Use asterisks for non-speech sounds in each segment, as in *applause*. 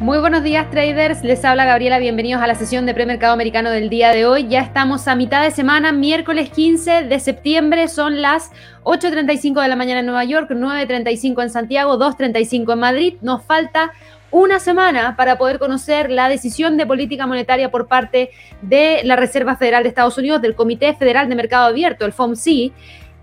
Muy buenos días traders, les habla Gabriela, bienvenidos a la sesión de premercado americano del día de hoy. Ya estamos a mitad de semana, miércoles 15 de septiembre, son las 8.35 de la mañana en Nueva York, 9.35 en Santiago, 2.35 en Madrid. Nos falta una semana para poder conocer la decisión de política monetaria por parte de la Reserva Federal de Estados Unidos, del Comité Federal de Mercado Abierto, el FOMC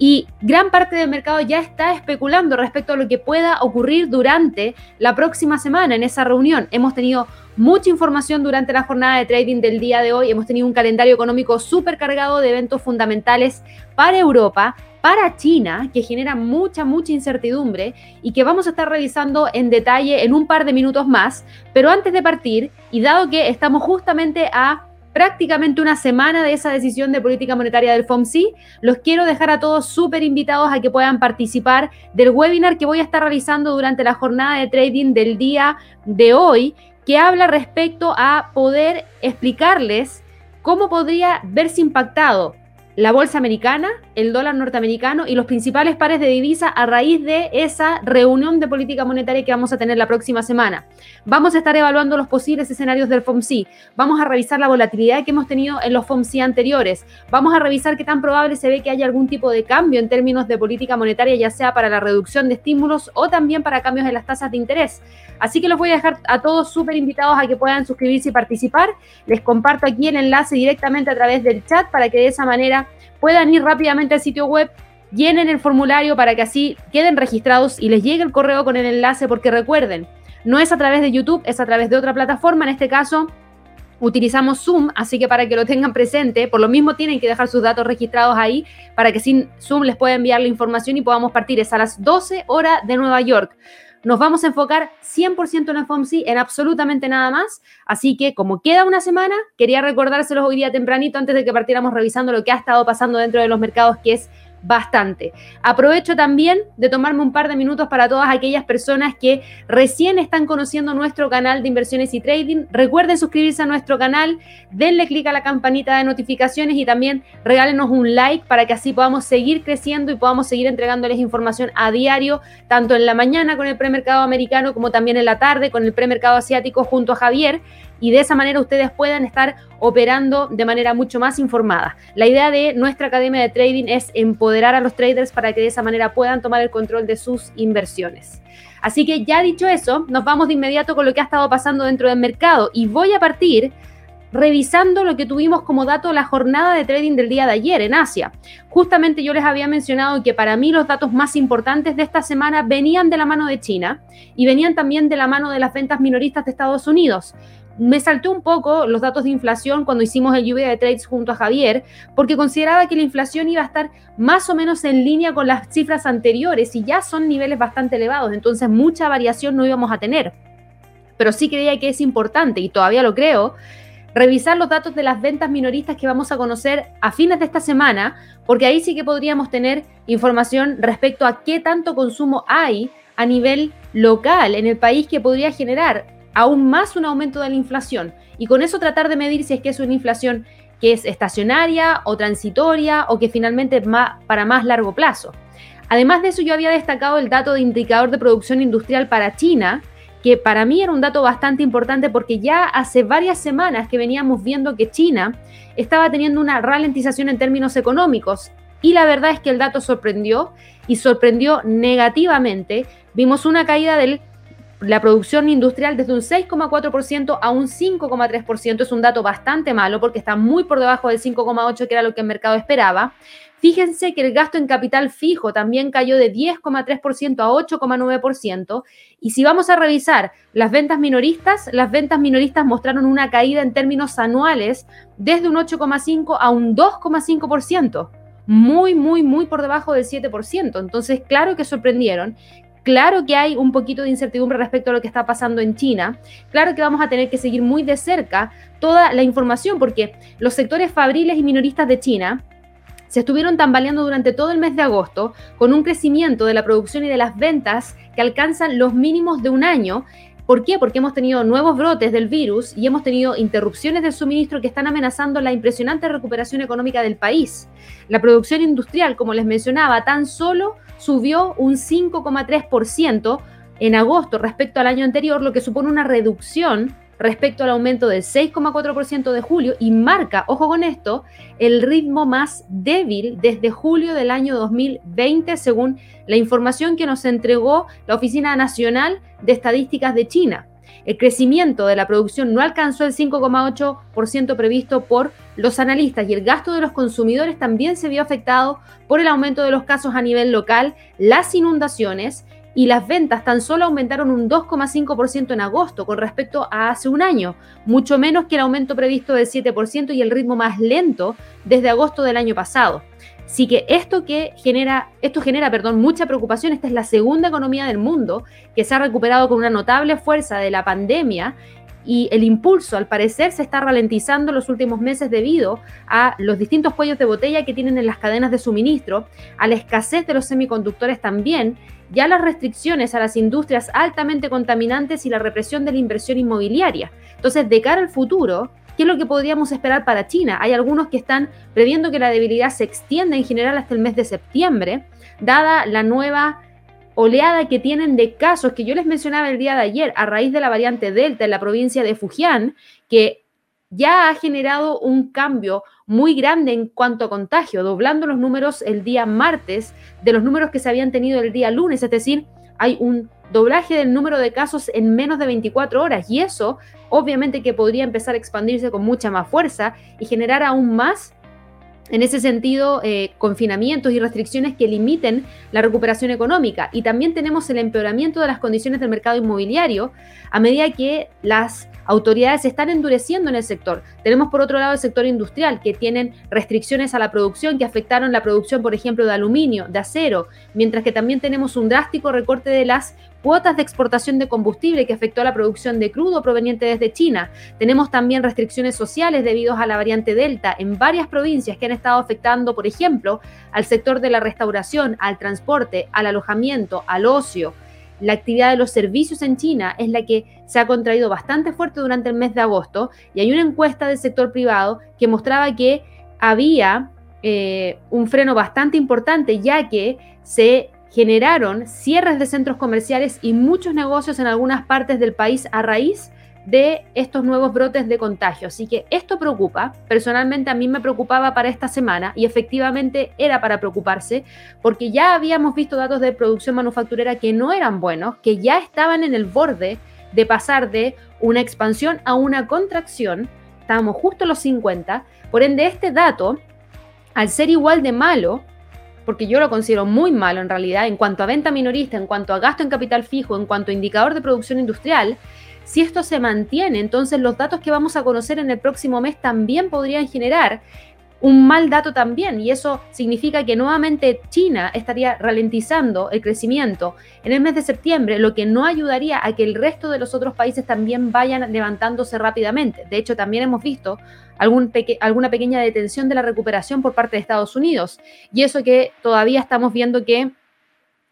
y gran parte del mercado ya está especulando respecto a lo que pueda ocurrir durante la próxima semana en esa reunión. Hemos tenido mucha información durante la jornada de trading del día de hoy. Hemos tenido un calendario económico súper cargado de eventos fundamentales para Europa, para China, que genera mucha, mucha incertidumbre y que vamos a estar revisando en detalle en un par de minutos más. Pero antes de partir, y dado que estamos justamente a prácticamente una semana de esa decisión de política monetaria del FOMC. Los quiero dejar a todos súper invitados a que puedan participar del webinar que voy a estar realizando durante la jornada de trading del día de hoy, que habla respecto a poder explicarles cómo podría verse impactado la bolsa americana, el dólar norteamericano y los principales pares de divisa a raíz de esa reunión de política monetaria que vamos a tener la próxima semana. Vamos a estar evaluando los posibles escenarios del FOMC, vamos a revisar la volatilidad que hemos tenido en los FOMC anteriores, vamos a revisar qué tan probable se ve que haya algún tipo de cambio en términos de política monetaria, ya sea para la reducción de estímulos o también para cambios en las tasas de interés. Así que los voy a dejar a todos súper invitados a que puedan suscribirse y participar. Les comparto aquí el enlace directamente a través del chat para que de esa manera puedan ir rápidamente al sitio web, llenen el formulario para que así queden registrados y les llegue el correo con el enlace, porque recuerden, no es a través de YouTube, es a través de otra plataforma, en este caso utilizamos Zoom, así que para que lo tengan presente, por lo mismo tienen que dejar sus datos registrados ahí para que sin Zoom les pueda enviar la información y podamos partir. Es a las 12 horas de Nueva York. Nos vamos a enfocar 100% en el FOMC, en absolutamente nada más. Así que como queda una semana, quería recordárselos hoy día tempranito antes de que partiéramos revisando lo que ha estado pasando dentro de los mercados, que es bastante. Aprovecho también de tomarme un par de minutos para todas aquellas personas que recién están conociendo nuestro canal de inversiones y trading. Recuerden suscribirse a nuestro canal, denle clic a la campanita de notificaciones y también regálenos un like para que así podamos seguir creciendo y podamos seguir entregándoles información a diario, tanto en la mañana con el premercado americano como también en la tarde con el premercado asiático junto a Javier y de esa manera ustedes puedan estar operando de manera mucho más informada. La idea de nuestra academia de trading es empoderar a los traders para que de esa manera puedan tomar el control de sus inversiones. Así que ya dicho eso, nos vamos de inmediato con lo que ha estado pasando dentro del mercado y voy a partir revisando lo que tuvimos como dato la jornada de trading del día de ayer en Asia. Justamente yo les había mencionado que para mí los datos más importantes de esta semana venían de la mano de China y venían también de la mano de las ventas minoristas de Estados Unidos me saltó un poco los datos de inflación cuando hicimos el lluvia de trades junto a Javier, porque consideraba que la inflación iba a estar más o menos en línea con las cifras anteriores y ya son niveles bastante elevados, entonces mucha variación no íbamos a tener. Pero sí creía que es importante, y todavía lo creo, revisar los datos de las ventas minoristas que vamos a conocer a fines de esta semana, porque ahí sí que podríamos tener información respecto a qué tanto consumo hay a nivel local en el país que podría generar aún más un aumento de la inflación y con eso tratar de medir si es que es una inflación que es estacionaria o transitoria o que finalmente va para más largo plazo. Además de eso, yo había destacado el dato de indicador de producción industrial para China, que para mí era un dato bastante importante porque ya hace varias semanas que veníamos viendo que China estaba teniendo una ralentización en términos económicos. Y la verdad es que el dato sorprendió y sorprendió negativamente. Vimos una caída del la producción industrial desde un 6,4% a un 5,3%. Es un dato bastante malo porque está muy por debajo del 5,8% que era lo que el mercado esperaba. Fíjense que el gasto en capital fijo también cayó de 10,3% a 8,9%. Y si vamos a revisar las ventas minoristas, las ventas minoristas mostraron una caída en términos anuales desde un 8,5% a un 2,5% muy, muy, muy por debajo del 7%. Entonces, claro que sorprendieron. Claro que hay un poquito de incertidumbre respecto a lo que está pasando en China. Claro que vamos a tener que seguir muy de cerca toda la información porque los sectores fabriles y minoristas de China se estuvieron tambaleando durante todo el mes de agosto con un crecimiento de la producción y de las ventas que alcanzan los mínimos de un año ¿Por qué? Porque hemos tenido nuevos brotes del virus y hemos tenido interrupciones del suministro que están amenazando la impresionante recuperación económica del país. La producción industrial, como les mencionaba, tan solo subió un 5,3%, en agosto respecto al año anterior, lo que supone una reducción respecto al aumento del 6,4% de julio y marca, ojo con esto, el ritmo más débil desde julio del año 2020, según la información que nos entregó la Oficina Nacional de Estadísticas de China. El crecimiento de la producción no alcanzó el 5,8% previsto por los analistas y el gasto de los consumidores también se vio afectado por el aumento de los casos a nivel local, las inundaciones y las ventas tan solo aumentaron un 2,5% en agosto con respecto a hace un año, mucho menos que el aumento previsto del 7% y el ritmo más lento desde agosto del año pasado. Así que esto que genera, esto genera, perdón, mucha preocupación. Esta es la segunda economía del mundo que se ha recuperado con una notable fuerza de la pandemia y el impulso al parecer se está ralentizando en los últimos meses debido a los distintos cuellos de botella que tienen en las cadenas de suministro, a la escasez de los semiconductores también, ya las restricciones a las industrias altamente contaminantes y la represión de la inversión inmobiliaria. Entonces, de cara al futuro, ¿qué es lo que podríamos esperar para China? Hay algunos que están previendo que la debilidad se extienda en general hasta el mes de septiembre, dada la nueva oleada que tienen de casos que yo les mencionaba el día de ayer a raíz de la variante Delta en la provincia de Fujian, que ya ha generado un cambio muy grande en cuanto a contagio, doblando los números el día martes de los números que se habían tenido el día lunes, es decir, hay un doblaje del número de casos en menos de 24 horas y eso obviamente que podría empezar a expandirse con mucha más fuerza y generar aún más en ese sentido, eh, confinamientos y restricciones que limiten la recuperación económica. Y también tenemos el empeoramiento de las condiciones del mercado inmobiliario a medida que las autoridades se están endureciendo en el sector. Tenemos por otro lado el sector industrial, que tienen restricciones a la producción que afectaron la producción, por ejemplo, de aluminio, de acero, mientras que también tenemos un drástico recorte de las cuotas de exportación de combustible que afectó a la producción de crudo proveniente desde China. Tenemos también restricciones sociales debido a la variante Delta en varias provincias que han estado afectando, por ejemplo, al sector de la restauración, al transporte, al alojamiento, al ocio. La actividad de los servicios en China es la que se ha contraído bastante fuerte durante el mes de agosto y hay una encuesta del sector privado que mostraba que había eh, un freno bastante importante ya que se generaron cierres de centros comerciales y muchos negocios en algunas partes del país a raíz de estos nuevos brotes de contagio. Así que esto preocupa. Personalmente a mí me preocupaba para esta semana y efectivamente era para preocuparse porque ya habíamos visto datos de producción manufacturera que no eran buenos, que ya estaban en el borde de pasar de una expansión a una contracción. Estábamos justo en los 50. Por ende, este dato, al ser igual de malo, porque yo lo considero muy malo en realidad en cuanto a venta minorista, en cuanto a gasto en capital fijo, en cuanto a indicador de producción industrial, si esto se mantiene, entonces los datos que vamos a conocer en el próximo mes también podrían generar un mal dato también y eso significa que nuevamente China estaría ralentizando el crecimiento en el mes de septiembre, lo que no ayudaría a que el resto de los otros países también vayan levantándose rápidamente. De hecho, también hemos visto alguna pequeña detención de la recuperación por parte de Estados Unidos y eso que todavía estamos viendo que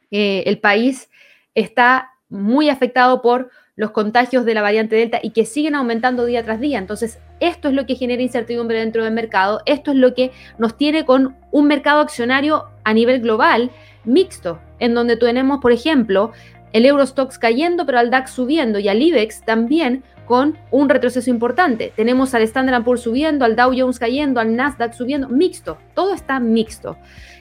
eh, el país está muy afectado por los contagios de la variante Delta y que siguen aumentando día tras día. Entonces, esto es lo que genera incertidumbre dentro del mercado, esto es lo que nos tiene con un mercado accionario a nivel global mixto, en donde tenemos, por ejemplo, el Eurostox cayendo, pero al DAX subiendo y al IBEX también con un retroceso importante. Tenemos al Standard Poor's subiendo, al Dow Jones cayendo, al Nasdaq subiendo, mixto, todo está mixto.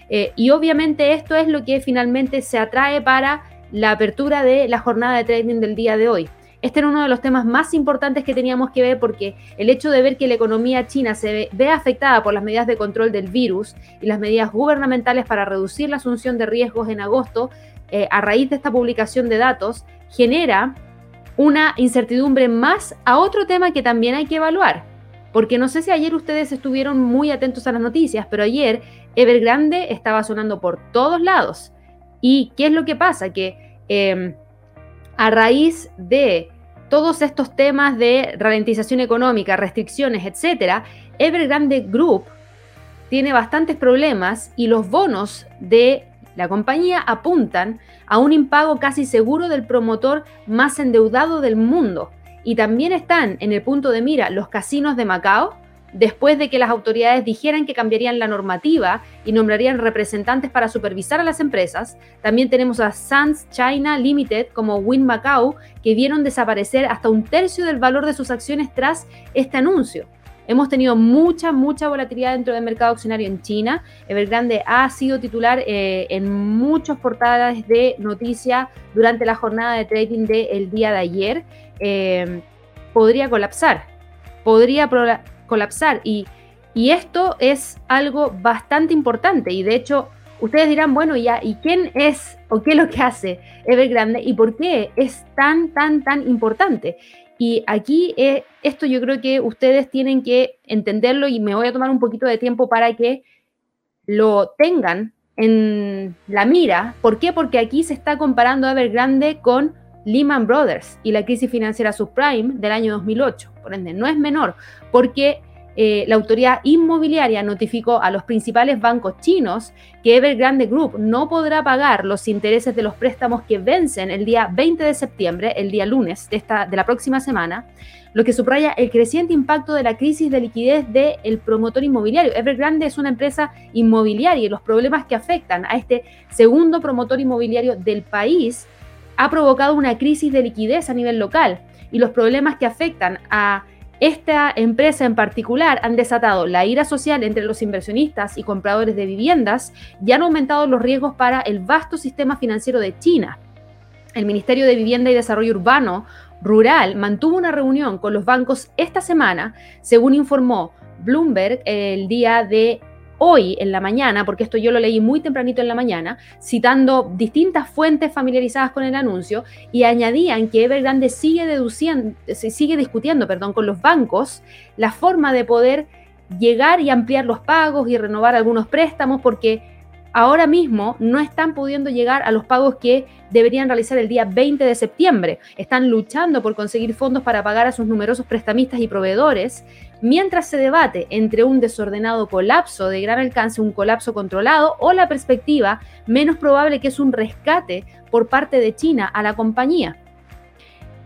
Eh, y obviamente esto es lo que finalmente se atrae para la apertura de la jornada de trading del día de hoy. Este era uno de los temas más importantes que teníamos que ver porque el hecho de ver que la economía china se ve, afectada por las medidas de control del virus y las medidas gubernamentales para reducir la asunción de riesgos en agosto, eh, a raíz de esta publicación de datos, genera una incertidumbre más a otro tema que también hay que evaluar. Porque no sé si ayer ustedes estuvieron muy atentos a las noticias, pero ayer Evergrande estaba sonando por todos lados. ¿Y qué es lo que pasa? Que em, a raíz de todos estos temas de ralentización económica, restricciones, etcétera, Evergrande Group tiene bastantes problemas y los bonos de la compañía apuntan a un impago casi seguro del promotor más endeudado del mundo. Y también están en el punto de mira los casinos de Macao, después de que las autoridades dijeran que cambiarían la normativa y nombrarían representantes para supervisar a las empresas. También tenemos a Sands China Limited como Win Macau, que vieron desaparecer hasta un tercio del valor de sus acciones tras este anuncio. Hemos tenido mucha, mucha volatilidad dentro del mercado accionario en China. Evergrande ha sido titular eh, en muchas portadas de noticias durante la jornada de trading del día de ayer. Eh, podría colapsar, podría colapsar. Y, y esto es algo bastante importante. Y de hecho, ustedes dirán, bueno, ya, ¿y quién es o qué es lo que hace Evergrande y por qué es tan, tan, tan importante? Y aquí eh, esto yo creo que ustedes tienen que entenderlo y me voy a tomar un poquito de tiempo para que lo tengan en la mira. ¿Por qué? Porque aquí se está comparando Evergrande con Lehman Brothers y la crisis financiera subprime del año 2008. Por ende, no es menor, porque eh, la autoridad inmobiliaria notificó a los principales bancos chinos que Evergrande Group no podrá pagar los intereses de los préstamos que vencen el día 20 de septiembre, el día lunes de, esta, de la próxima semana, lo que subraya el creciente impacto de la crisis de liquidez del promotor inmobiliario. Evergrande es una empresa inmobiliaria y los problemas que afectan a este segundo promotor inmobiliario del país ha provocado una crisis de liquidez a nivel local y los problemas que afectan a esta empresa en particular han desatado la ira social entre los inversionistas y compradores de viviendas y han aumentado los riesgos para el vasto sistema financiero de China. El Ministerio de Vivienda y Desarrollo Urbano Rural mantuvo una reunión con los bancos esta semana, según informó Bloomberg el día de hoy en la mañana, porque esto yo lo leí muy tempranito en la mañana, citando distintas fuentes familiarizadas con el anuncio y añadían que Evergrande sigue deduciendo, sigue discutiendo, perdón, con los bancos la forma de poder llegar y ampliar los pagos y renovar algunos préstamos porque ahora mismo no están pudiendo llegar a los pagos que deberían realizar el día 20 de septiembre. Están luchando por conseguir fondos para pagar a sus numerosos prestamistas y proveedores, mientras se debate entre un desordenado colapso de gran alcance, un colapso controlado, o la perspectiva menos probable que es un rescate por parte de China a la compañía.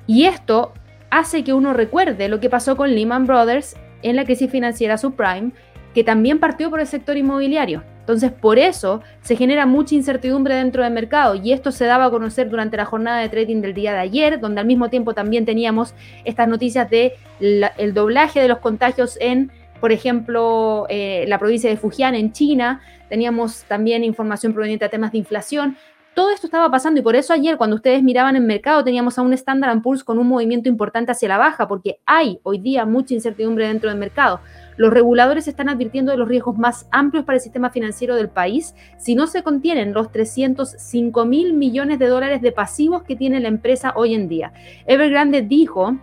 Y esto hace que uno recuerde lo que pasó con Lehman Brothers en la crisis financiera subprime, que también partió por el sector inmobiliario. Entonces, por eso se genera mucha incertidumbre dentro del mercado y esto se daba a conocer durante la jornada de trading del día de ayer, donde al mismo tiempo también teníamos estas noticias de el doblaje de los contagios en, por ejemplo, eh, la provincia de Fujian en China, teníamos también información proveniente de temas de inflación. Todo esto estaba pasando y por eso ayer cuando ustedes miraban el mercado teníamos a un Standard Poor's con un movimiento importante hacia la baja porque hay hoy día mucha incertidumbre dentro del mercado. Los reguladores están advirtiendo de los riesgos más amplios para el sistema financiero del país si no se contienen los 305 mil millones de dólares de pasivos que tiene la empresa hoy en día. Evergrande dijo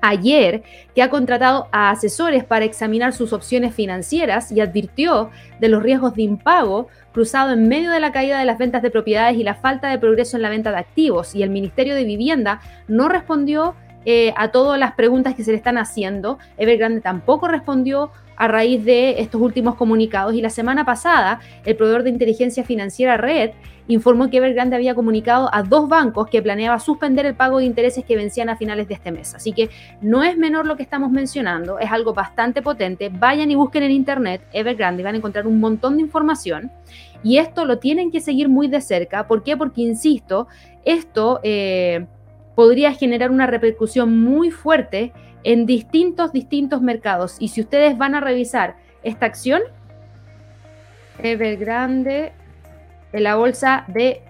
ayer que ha contratado a asesores para examinar sus opciones financieras y advirtió de los riesgos de impago cruzado en medio de la caída de las ventas de propiedades y la falta de progreso en la venta de activos. Y el Ministerio de Vivienda no respondió eh, a todas las preguntas que se le están haciendo. Evergrande tampoco respondió a raíz de estos últimos comunicados y la semana pasada el proveedor de inteligencia financiera Red informó que Evergrande había comunicado a dos bancos que planeaba suspender el pago de intereses que vencían a finales de este mes. Así que no es menor lo que estamos mencionando, es algo bastante potente. Vayan y busquen en internet Evergrande y van a encontrar un montón de información. Y esto lo tienen que seguir muy de cerca. ¿Por qué? Porque, insisto, esto... Eh, podría generar una repercusión muy fuerte en distintos, distintos mercados. Y si ustedes van a revisar esta acción, Evergrande en la bolsa de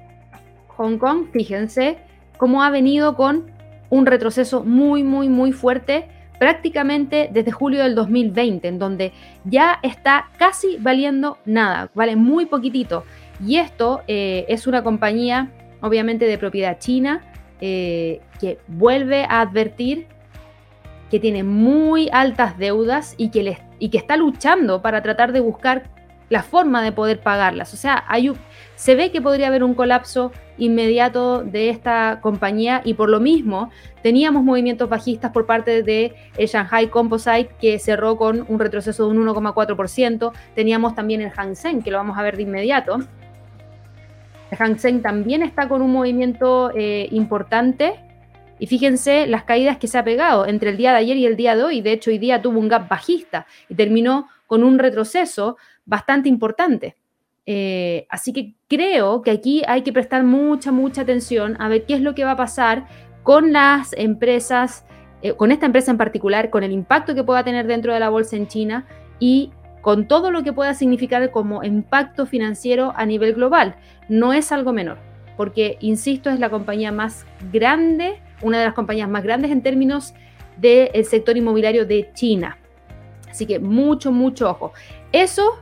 Hong Kong, fíjense cómo ha venido con un retroceso muy, muy, muy fuerte prácticamente desde julio del 2020, en donde ya está casi valiendo nada, vale muy poquitito. Y esto eh, es una compañía, obviamente, de propiedad china, eh, que vuelve a advertir que tiene muy altas deudas y que, y que está luchando para tratar de buscar la forma de poder pagarlas. O sea, hay se ve que podría haber un colapso inmediato de esta compañía y por lo mismo teníamos movimientos bajistas por parte de el Shanghai Composite que cerró con un retroceso de un 1,4%. Teníamos también el Hang Seng que lo vamos a ver de inmediato Hang Seng también está con un movimiento eh, importante Y fíjense las caídas que se ha pegado entre el día de ayer y el día de hoy. De hecho, hoy día tuvo un gap bajista y terminó con un retroceso bastante importante. Eh, así que creo que aquí hay que prestar mucha, mucha atención a ver qué es lo que va a pasar con las empresas, eh, con esta empresa en particular, con el impacto que pueda tener dentro de la bolsa en China y con todo lo que pueda significar como impacto financiero a nivel global. No es algo menor, porque, insisto, es la compañía más grande, una de las compañías más grandes en términos del sector inmobiliario de China. Así que mucho, mucho ojo. Eso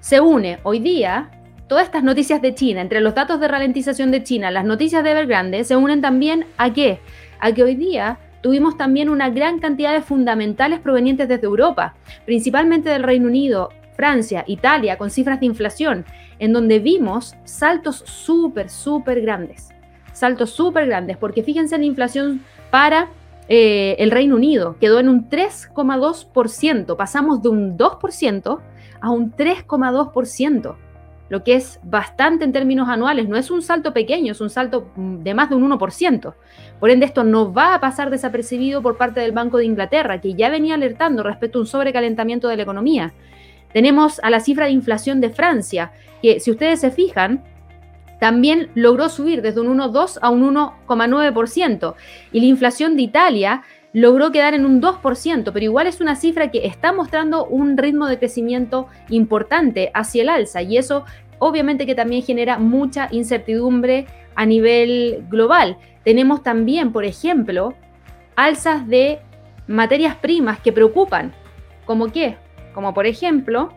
se une hoy día, todas estas noticias de China, entre los datos de ralentización de China, las noticias de Evergrande, se unen también a qué? A que hoy día tuvimos también una gran cantidad de fundamentales provenientes desde Europa, principalmente del Reino Unido, Francia, Italia, con cifras de inflación, en donde vimos saltos súper, súper grandes. Saltos súper grandes, porque fíjense en la inflación para eh, el Reino Unido, quedó en un 3,2%, pasamos de un 2% a un 3,2% lo que es bastante en términos anuales. No es un salto pequeño, es un salto mm, de más de un 1%. Por ende, esto no va a pasar desapercibido por parte del Banco de Inglaterra, que ya venía alertando respecto a un sobrecalentamiento de la economía. Tenemos a la cifra de inflación de Francia, que si ustedes se fijan, también logró subir desde un 1,2 a un 1,9%. Y la inflación de Italia logró quedar en un 2%, pero igual es una cifra que está mostrando un ritmo de crecimiento importante hacia el alza y eso obviamente que también genera mucha incertidumbre a nivel global. Tenemos también, por ejemplo, alzas de materias primas que preocupan, como qué? Como por ejemplo,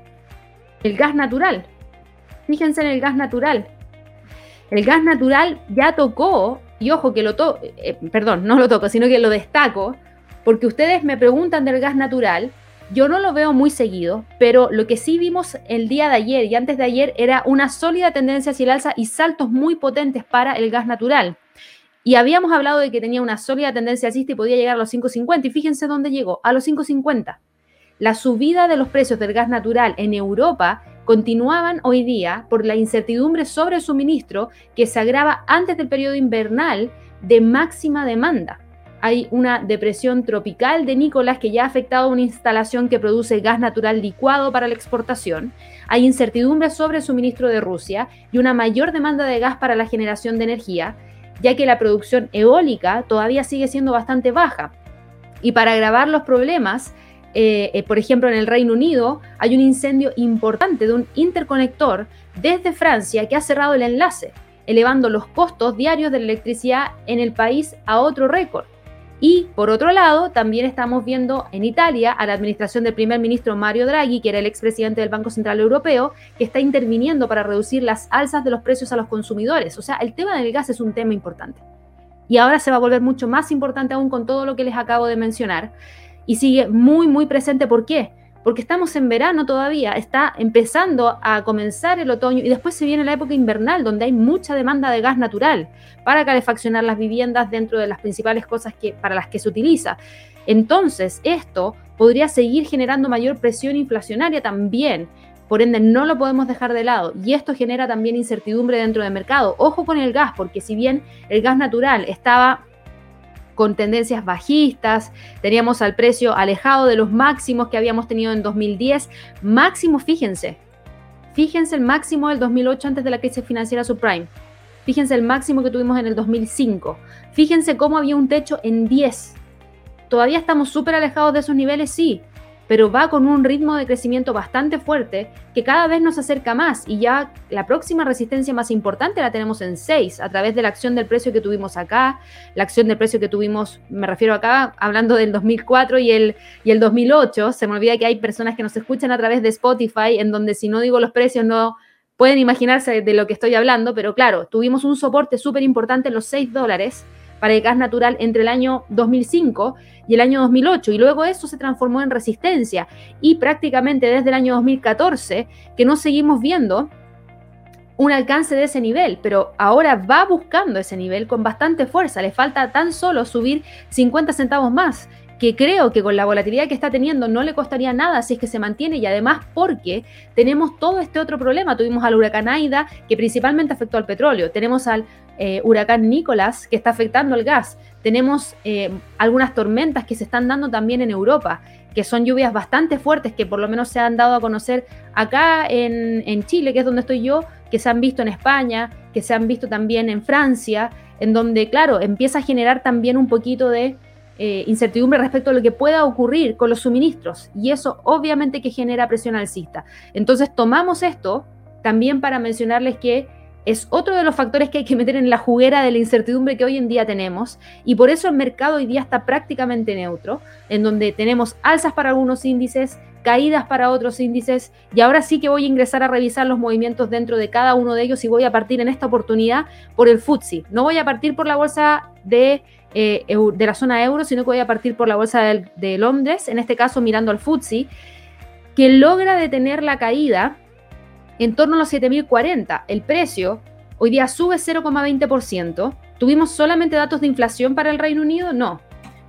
el gas natural. Fíjense en el gas natural. El gas natural ya tocó, y ojo que lo toco, eh, perdón, no lo toco, sino que lo destaco, porque ustedes me preguntan del gas natural, yo no lo veo muy seguido, pero lo que sí vimos el día de ayer y antes de ayer era una sólida tendencia hacia el alza y saltos muy potentes para el gas natural. Y habíamos hablado de que tenía una sólida tendencia alcista y podía llegar a los 5.50 y fíjense dónde llegó, a los 5.50. La subida de los precios del gas natural en Europa continuaban hoy día por la incertidumbre sobre el suministro que se agrava antes del periodo invernal de máxima demanda hay una depresión tropical de Nicolás que ya ha afectado a una instalación que produce gas natural licuado para la exportación. Hay incertidumbre sobre suministro de Rusia y una mayor demanda de gas para la generación de energía, ya que la producción eólica todavía sigue siendo bastante baja. Y para agravar los problemas, eh, eh, por ejemplo, en el Reino Unido hay un incendio importante de un interconector desde Francia que ha cerrado el enlace, elevando los costos diarios de la electricidad en el país a otro récord. Y por otro lado, también estamos viendo en Italia a la administración del primer ministro Mario Draghi, que era el expresidente del Banco Central Europeo, que está interviniendo para reducir las alzas de los precios a los consumidores. O sea, el tema del gas es un tema importante. Y ahora se va a volver mucho más importante aún con todo lo que les acabo de mencionar. Y sigue muy, muy presente. ¿Por qué? Porque estamos en verano todavía, está empezando a comenzar el otoño y después se viene la época invernal donde hay mucha demanda de gas natural para calefaccionar las viviendas dentro de las principales cosas que, para las que se utiliza. Entonces, esto podría seguir generando mayor presión inflacionaria también. Por ende, no lo podemos dejar de lado. Y esto genera también incertidumbre dentro del mercado. Ojo con el gas, porque si bien el gas natural estaba con tendencias bajistas, teníamos al precio alejado de los máximos que habíamos tenido en 2010. Máximo, fíjense, fíjense el máximo del 2008 antes de la crisis financiera subprime. Fíjense el máximo que tuvimos en el 2005. Fíjense cómo había un techo en 10. Todavía estamos súper alejados de esos niveles, sí, pero va con un ritmo de crecimiento bastante fuerte que cada vez nos acerca más y ya la próxima resistencia más importante la tenemos en 6 a través de la acción del precio que tuvimos acá, la acción del precio que tuvimos, me refiero acá, hablando del 2004 y el, y el 2008, se me olvida que hay personas que nos escuchan a través de Spotify en donde si no digo los precios no pueden imaginarse de lo que estoy hablando, pero claro, tuvimos un soporte súper importante en los 6 dólares para el gas natural entre el año 2005 y el año 2008 y luego eso se transformó en resistencia. Y prácticamente desde el año 2014 que no seguimos viendo un alcance de ese nivel, pero ahora va buscando ese nivel con bastante fuerza, le falta tan solo subir 50 centavos más que creo que con la volatilidad que está teniendo no le costaría nada si es que se mantiene y además porque tenemos todo este otro problema. Tuvimos al huracán Aida que principalmente afectó al petróleo, tenemos al eh, huracán Nicolás que está afectando al gas, tenemos eh, algunas tormentas que se están dando también en Europa, que son lluvias bastante fuertes que por lo menos se han dado a conocer acá en, en Chile, que es donde estoy yo, que se han visto en España, que se han visto también en Francia, en donde, claro, empieza a generar también un poquito de eh, incertidumbre respecto a lo que pueda ocurrir con los suministros y eso obviamente que genera presión alcista. Entonces tomamos esto también para mencionarles que es otro de los factores que hay que meter en la juguera de la incertidumbre que hoy en día tenemos y por eso el mercado hoy día está prácticamente neutro, en donde tenemos alzas para algunos índices, caídas para otros índices y ahora sí que voy a ingresar a revisar los movimientos dentro de cada uno de ellos y voy a partir en esta oportunidad por el FTSE. No voy a partir por la bolsa de eh, de la zona euro, sino que voy a partir por la bolsa de, Londres, en este caso mirando al FTSE, que logra detener la caída en torno a los 7.040. El precio hoy día sube 0,20%. ¿Tuvimos solamente datos de inflación para el Reino Unido? No.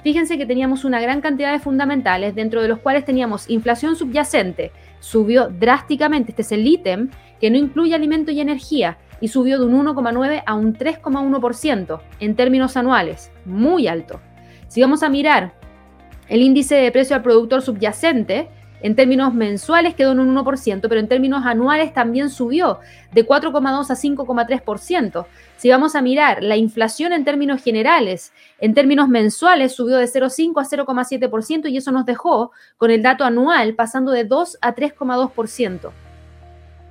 Fíjense que teníamos una gran cantidad de fundamentales, dentro de los cuales teníamos inflación subyacente, subió drásticamente, este es el ítem, que no incluye alimento y energía, y subió de un 1,9 a un 3,1% en términos anuales, muy alto. Si vamos a mirar el índice de precio al productor subyacente, en términos mensuales quedó en un 1%, pero en términos anuales también subió de 4,2 a 5,3%. Si vamos a mirar la inflación en términos generales, en términos mensuales subió de 0,5 a 0,7% y eso nos dejó con el dato anual pasando de 2 a 3,2%.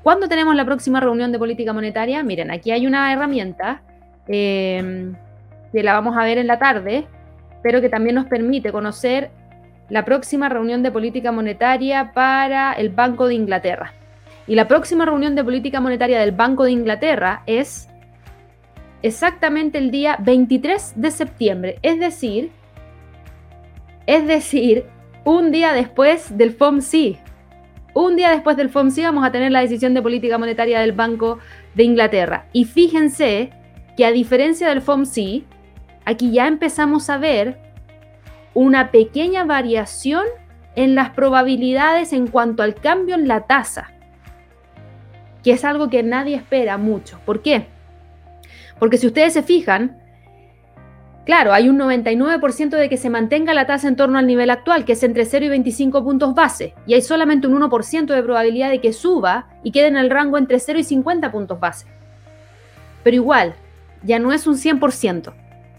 ¿Cuándo tenemos la próxima reunión de política monetaria? Miren, aquí hay una herramienta eh, que la vamos a ver en la tarde, pero que también nos permite conocer la próxima reunión de política monetaria para el Banco de Inglaterra. Y la próxima reunión de política monetaria del Banco de Inglaterra es exactamente el día 23 de septiembre, es decir, es decir, un día después del FOMC, un día después del FOMC vamos a tener la decisión de política monetaria del Banco de Inglaterra. Y fíjense que a diferencia del FOMC, aquí ya empezamos a ver una pequeña variación en las probabilidades en cuanto al cambio en la tasa, que es algo que nadie espera mucho. ¿Por qué? Porque si ustedes se fijan, Claro, hay un 99% de que se mantenga la tasa en torno al nivel actual, que es entre 0 y 25 puntos base, y hay solamente un 1% de probabilidad de que suba y quede en el rango entre 0 y 50 puntos base. Pero igual, ya no es un 100%.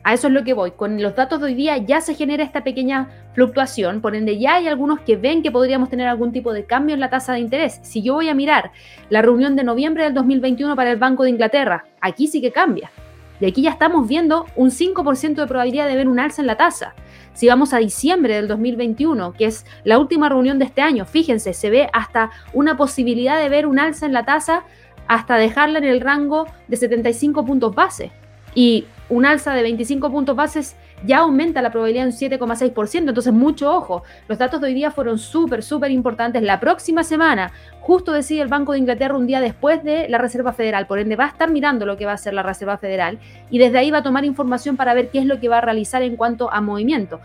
A eso es lo que voy. Con los datos de hoy día ya se genera esta pequeña fluctuación, por ende ya hay algunos que ven que podríamos tener algún tipo de cambio en la tasa de interés. Si yo voy a mirar la reunión de noviembre del 2021 para el Banco de Inglaterra, aquí sí que cambia. Y aquí ya estamos viendo un 5% de probabilidad de ver un alza en la tasa. Si vamos a diciembre del 2021, que es la última reunión de este año, fíjense, se ve hasta una posibilidad de ver un alza en la tasa hasta dejarla en el rango de 75 puntos base. Y un alza de 25 puntos bases ya aumenta la probabilidad en 7,6%. Entonces, mucho ojo. Los datos de hoy día fueron súper, súper importantes. La próxima semana, justo decide el Banco de Inglaterra un día después de la Reserva Federal. Por ende, va a estar mirando lo que va a hacer la Reserva Federal y desde ahí va a tomar información para ver qué es lo que va a realizar en cuanto a movimiento.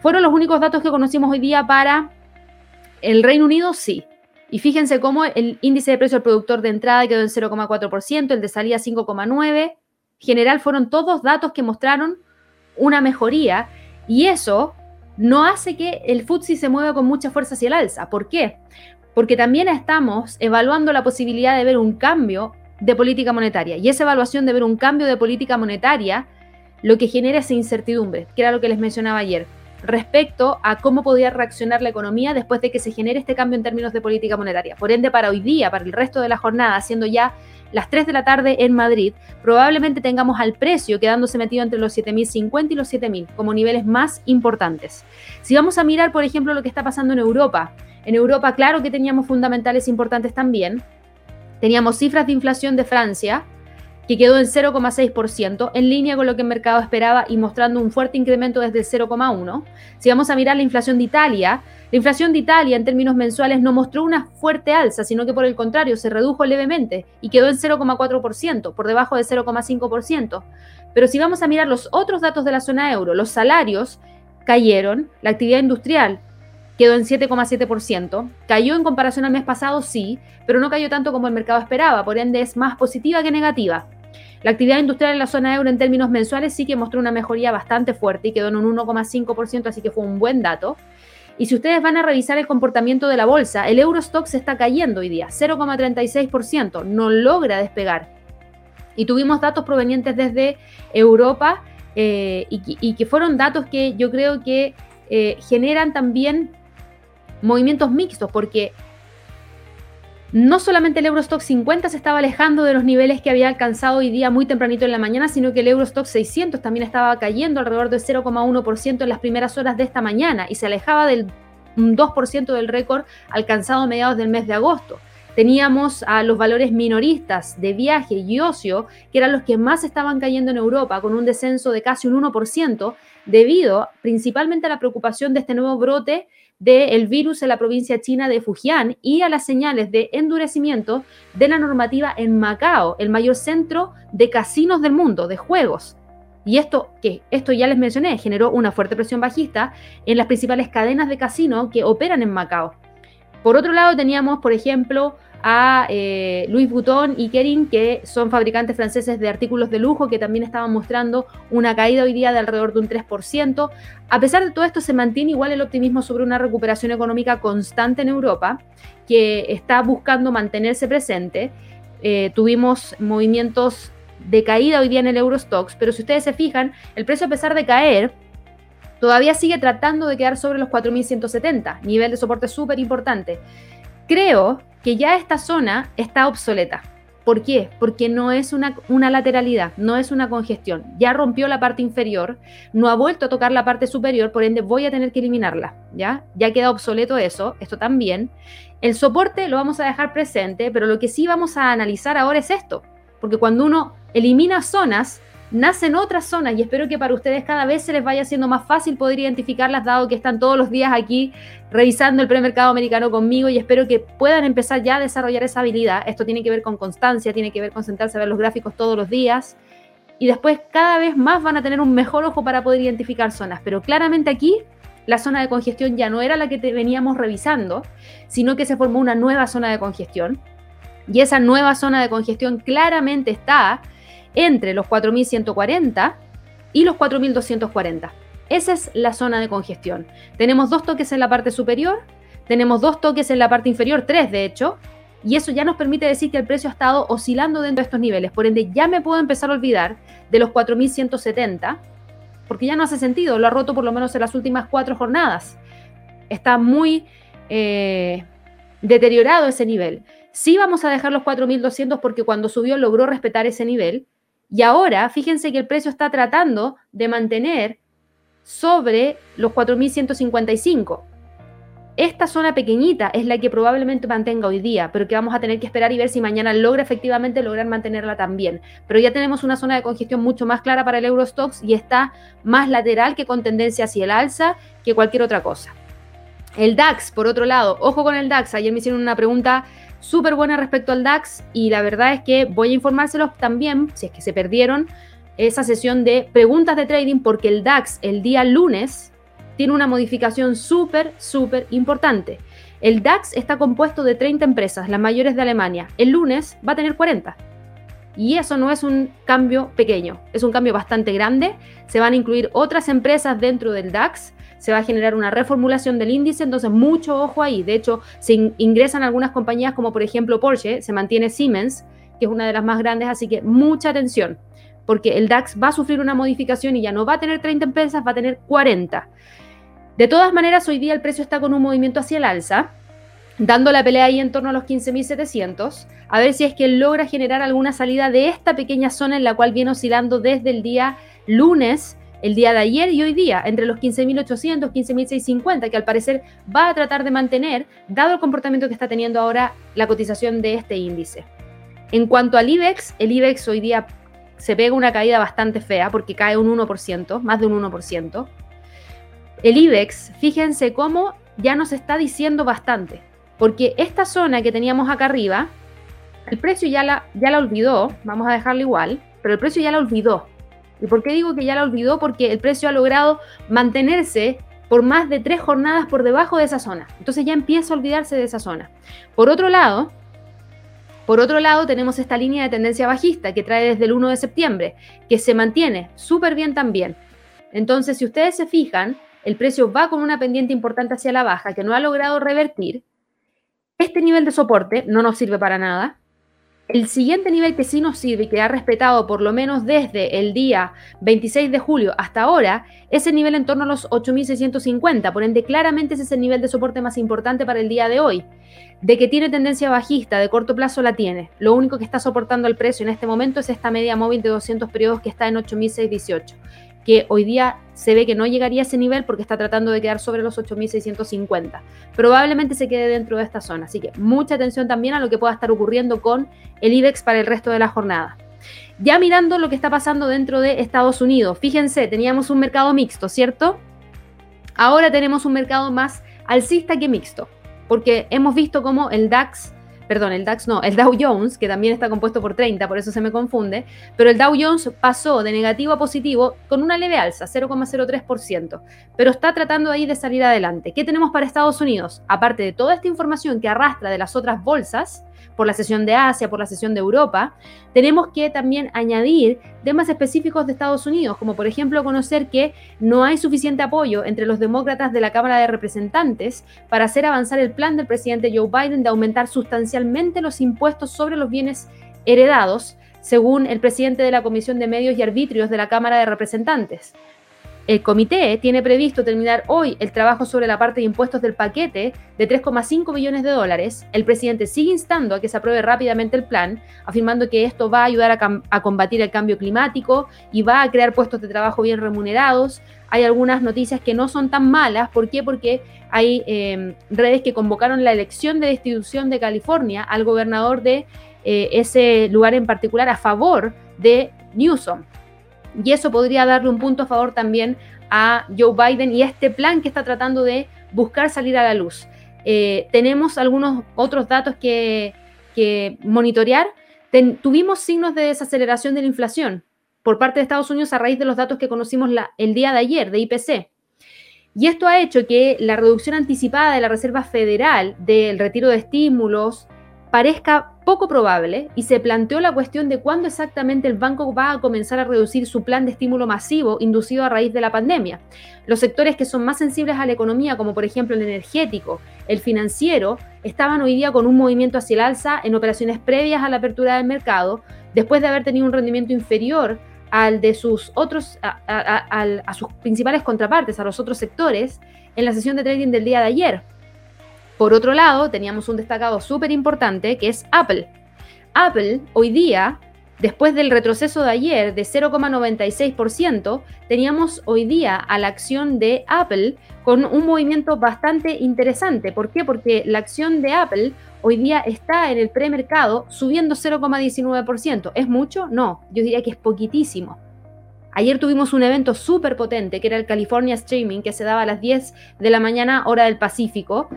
¿Fueron los únicos datos que conocimos hoy día para el Reino Unido? Sí. Y fíjense cómo el índice de precio al productor de entrada quedó en 0,4%, el de salida 5,9%. General fueron todos datos que mostraron una mejoría y eso no hace que el FTSE se mueva con mucha fuerza hacia el alza. ¿Por qué? Porque también estamos evaluando la posibilidad de ver un cambio de política monetaria y esa evaluación de ver un cambio de política monetaria lo que genera esa incertidumbre, que era lo que les mencionaba ayer, respecto a cómo podría reaccionar la economía después de que se genere este cambio en términos de política monetaria. Por ende, para hoy día, para el resto de la jornada, siendo ya las 3 de la tarde en Madrid, probablemente tengamos al precio quedándose metido entre los 7.050 y los 7.000 como niveles más importantes. Si vamos a mirar, por ejemplo, lo que está pasando en Europa, en Europa claro que teníamos fundamentales importantes también. Teníamos cifras de inflación de Francia, que quedó en 0,6%, en línea con lo que el mercado esperaba y mostrando un fuerte incremento desde el 0,1%. Si vamos a mirar la inflación de Italia, la inflación de Italia en términos mensuales no mostró una fuerte alza, sino que por el contrario se redujo levemente y quedó en 0,4%, por debajo de 0,5%. Pero si vamos a mirar los otros datos de la zona euro, los salarios cayeron, la actividad industrial quedó en 7,7%, cayó en comparación al mes pasado, sí, pero no cayó tanto como el mercado esperaba, por ende es más positiva que negativa. La actividad industrial en la zona euro en términos mensuales sí que mostró una mejoría bastante fuerte y quedó en un 1,5%, así que fue un buen dato. Y si ustedes van a revisar el comportamiento de la bolsa, el Eurostock se está cayendo hoy día, 0,36%, no logra despegar. Y tuvimos datos provenientes desde Europa eh, y, que fueron datos que yo creo que eh, generan también movimientos mixtos, porque no solamente el Eurostock 50 se estaba alejando de los niveles que había alcanzado hoy día muy tempranito en la mañana, sino que el Eurostock 600 también estaba cayendo alrededor del 0,1% en las primeras horas de esta mañana y se alejaba del 2% del récord alcanzado a mediados del mes de agosto. Teníamos a los valores minoristas de viaje y ocio, que eran los que más estaban cayendo en Europa, con un descenso de casi un 1%, debido principalmente a la preocupación de este nuevo brote del virus en la provincia china de Fujian y a las señales de endurecimiento de la normativa en Macao, el mayor centro de casinos del mundo, de juegos. Y esto, que esto ya les mencioné, generó una fuerte presión bajista en las principales cadenas de casino que operan en Macao. Por otro lado, teníamos, por ejemplo, a eh, Louis Vuitton y Kering, que son fabricantes franceses de artículos de lujo, que también estaban mostrando una caída hoy día de alrededor de un 3%. A pesar de todo esto, se mantiene igual el optimismo sobre una recuperación económica constante en Europa, que está buscando mantenerse presente. Eh, tuvimos movimientos de caída hoy día en el Eurostox, pero si ustedes se fijan, el precio a pesar de caer, todavía sigue tratando de quedar sobre los 4.170, nivel de soporte súper importante. Creo que ya esta zona está obsoleta. ¿Por qué? Porque no es una, lateralidad, no es una congestión. Ya rompió la parte inferior, no ha vuelto a tocar la parte superior, por ende voy a tener que eliminarla. ¿ya? ya queda obsoleto eso, esto también. El soporte lo vamos a dejar presente, pero lo que sí vamos a analizar ahora es esto. Porque cuando uno elimina zonas, nacen otras zonas y espero que para ustedes cada vez se les vaya siendo más fácil poder identificarlas dado que están todos los días aquí revisando el premercado americano conmigo y espero que puedan empezar ya a desarrollar esa habilidad. Esto tiene que ver con constancia, tiene que ver con sentarse a ver los gráficos todos los días. Y después cada vez más van a tener un mejor ojo para poder identificar zonas, pero claramente aquí la zona de congestión ya no era la que veníamos revisando, sino que se formó una nueva zona de congestión. Y esa nueva zona de congestión claramente está entre los 4140 y los 4240. Esa es la zona de congestión. Tenemos dos toques en la parte superior, tenemos dos toques en la parte inferior, tres de hecho, y eso ya nos permite decir que el precio ha estado oscilando dentro de estos niveles. Por ende, ya me puedo empezar a olvidar de los 4170, porque ya no hace sentido, lo ha roto por lo menos en las últimas cuatro jornadas. Está muy eh, deteriorado ese nivel. Sí vamos a dejar los 4200 porque cuando subió logró respetar ese nivel, y ahora, fíjense que el precio está tratando de mantener sobre los 4.155. Esta zona pequeñita es la que probablemente mantenga hoy día, pero que vamos a tener que esperar y ver si mañana logra efectivamente lograr mantenerla también. Pero ya tenemos una zona de congestión mucho más clara para el Eurostox y está más lateral que con tendencia hacia el alza que cualquier otra cosa. El DAX, por otro lado, ojo con el DAX. Ayer me hicieron una pregunta súper buena respecto al DAX y la verdad es que voy a informárselos también, si es que se perdieron, esa sesión de preguntas de trading porque el DAX el día lunes tiene una modificación súper, súper importante. El DAX está compuesto de 30 empresas, las mayores de Alemania. El lunes va a tener 40. Y eso no es un cambio pequeño, es un cambio bastante grande. Se van a incluir otras empresas dentro del DAX se va a generar una reformulación del índice, entonces mucho ojo ahí. De hecho, se ingresan algunas compañías como por ejemplo Porsche, se mantiene Siemens, que es una de las más grandes, así que mucha atención, porque el DAX va a sufrir una modificación y ya no va a tener 30 empresas, va a tener 40. De todas maneras, hoy día el precio está con un movimiento hacia el alza, dando la pelea ahí en torno a los 15.700, a ver si es que logra generar alguna salida de esta pequeña zona en la cual viene oscilando desde el día lunes el día de ayer y hoy día, entre los 15.800, 15.650, que al parecer va a tratar de mantener, dado el comportamiento que está teniendo ahora la cotización de este índice. En cuanto al IBEX, el IBEX hoy día se pega una caída bastante fea porque cae un 1%, más de un 1%. El IBEX, fíjense cómo ya nos está diciendo bastante, porque esta zona que teníamos acá arriba, el precio ya la, ya la olvidó, vamos a dejarlo igual, pero el precio ya la olvidó. ¿Y por qué digo que ya la olvidó? Porque el precio ha logrado mantenerse por más de tres jornadas por debajo de esa zona. Entonces ya empieza a olvidarse de esa zona. Por otro lado, Por otro lado, tenemos esta línea de tendencia bajista que trae desde el 1 de septiembre, que se mantiene súper bien también. Entonces, si ustedes se fijan, el precio va con una pendiente importante hacia la baja que no ha logrado revertir. Este nivel de soporte no nos sirve para nada. El siguiente nivel que sí nos sirve y que ha respetado por lo menos desde el día 26 de julio hasta ahora es el nivel en torno a los 8.650. Por ende, claramente ese es el nivel de soporte más importante para el día de hoy. De que tiene tendencia bajista de corto plazo la tiene. Lo único que está soportando el precio en este momento es esta media móvil de 200 periodos que está en 8.618 que hoy día se ve que no llegaría a ese nivel porque está tratando de quedar sobre los 8.650. Probablemente se quede dentro de esta zona, así que mucha atención también a lo que pueda estar ocurriendo con el IBEX para el resto de la jornada. Ya mirando lo que está pasando dentro de Estados Unidos, fíjense, teníamos un mercado mixto, ¿cierto? Ahora tenemos un mercado más alcista que mixto, porque hemos visto cómo el DAX perdón, el DAX no, el Dow Jones, que también está compuesto por 30, por eso se me confunde, pero el Dow Jones pasó de negativo a positivo con una leve alza, 0,03%, pero está tratando ahí de salir adelante. ¿Qué tenemos para Estados Unidos? Aparte de toda esta información que arrastra de las otras bolsas, por la sesión de Asia, por la sesión de Europa, tenemos que también añadir temas específicos de Estados Unidos, como por ejemplo conocer que no hay suficiente apoyo entre los demócratas de la Cámara de Representantes para hacer avanzar el plan del presidente Joe Biden de aumentar sustancialmente los impuestos sobre los bienes heredados, según el presidente de la Comisión de Medios y Arbitrios de la Cámara de Representantes. El comité tiene previsto terminar hoy el trabajo sobre la parte de impuestos del paquete de 3,5 billones de dólares. El presidente sigue instando a que se apruebe rápidamente el plan, afirmando que esto va a ayudar a, combatir el cambio climático y va a crear puestos de trabajo bien remunerados. Hay algunas noticias que no son tan malas. ¿Por qué? Porque hay em, redes que convocaron la elección de destitución de California al gobernador de eh, ese lugar en particular a favor de Newsom y eso podría darle un punto a favor también a Joe Biden y a este plan que está tratando de buscar salir a la luz. Eh, tenemos algunos otros datos que, monitorear. tuvimos signos de desaceleración de la inflación por parte de Estados Unidos a raíz de los datos que conocimos el día de ayer de IPC. Y esto ha hecho que la reducción anticipada de la Reserva Federal del retiro de estímulos parezca poco probable y se planteó la cuestión de cuándo exactamente el banco va a comenzar a reducir su plan de estímulo masivo inducido a raíz de la pandemia. Los sectores que son más sensibles a la economía, como por ejemplo el energético, el financiero, estaban hoy día con un movimiento hacia el alza en operaciones previas a la apertura del mercado, después de haber tenido un rendimiento inferior al de sus otros, a sus principales contrapartes, a los otros sectores, en la sesión de trading del día de ayer. Por otro lado, teníamos un destacado súper importante que es Apple. Apple hoy día, después del retroceso de ayer de 0,96%, teníamos hoy día a la acción de Apple con un movimiento bastante interesante. ¿Por qué? Porque la acción de Apple hoy día está en el premercado subiendo 0,19%. ¿Es mucho? No, yo diría que es poquitísimo. Ayer tuvimos un evento súper potente que era el California Streaming que se daba a las 10 de la mañana hora del Pacífico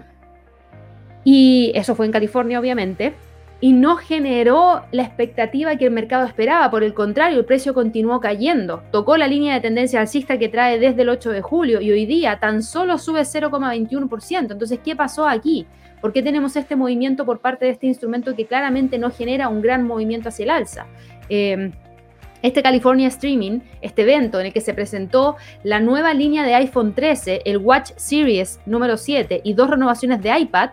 y eso fue en California, obviamente. Y no generó la expectativa que el mercado esperaba. Por el contrario, el precio continuó cayendo. Tocó la línea de tendencia alcista que trae desde el 8 de julio y hoy día tan solo sube 0,21%. Entonces, ¿qué pasó aquí? ¿Por qué tenemos este movimiento por parte de este instrumento que claramente no genera un gran movimiento hacia el alza? Em, este California Streaming, este evento en el que se presentó la nueva línea de iPhone 13, el Watch Series número 7 y dos renovaciones de iPad,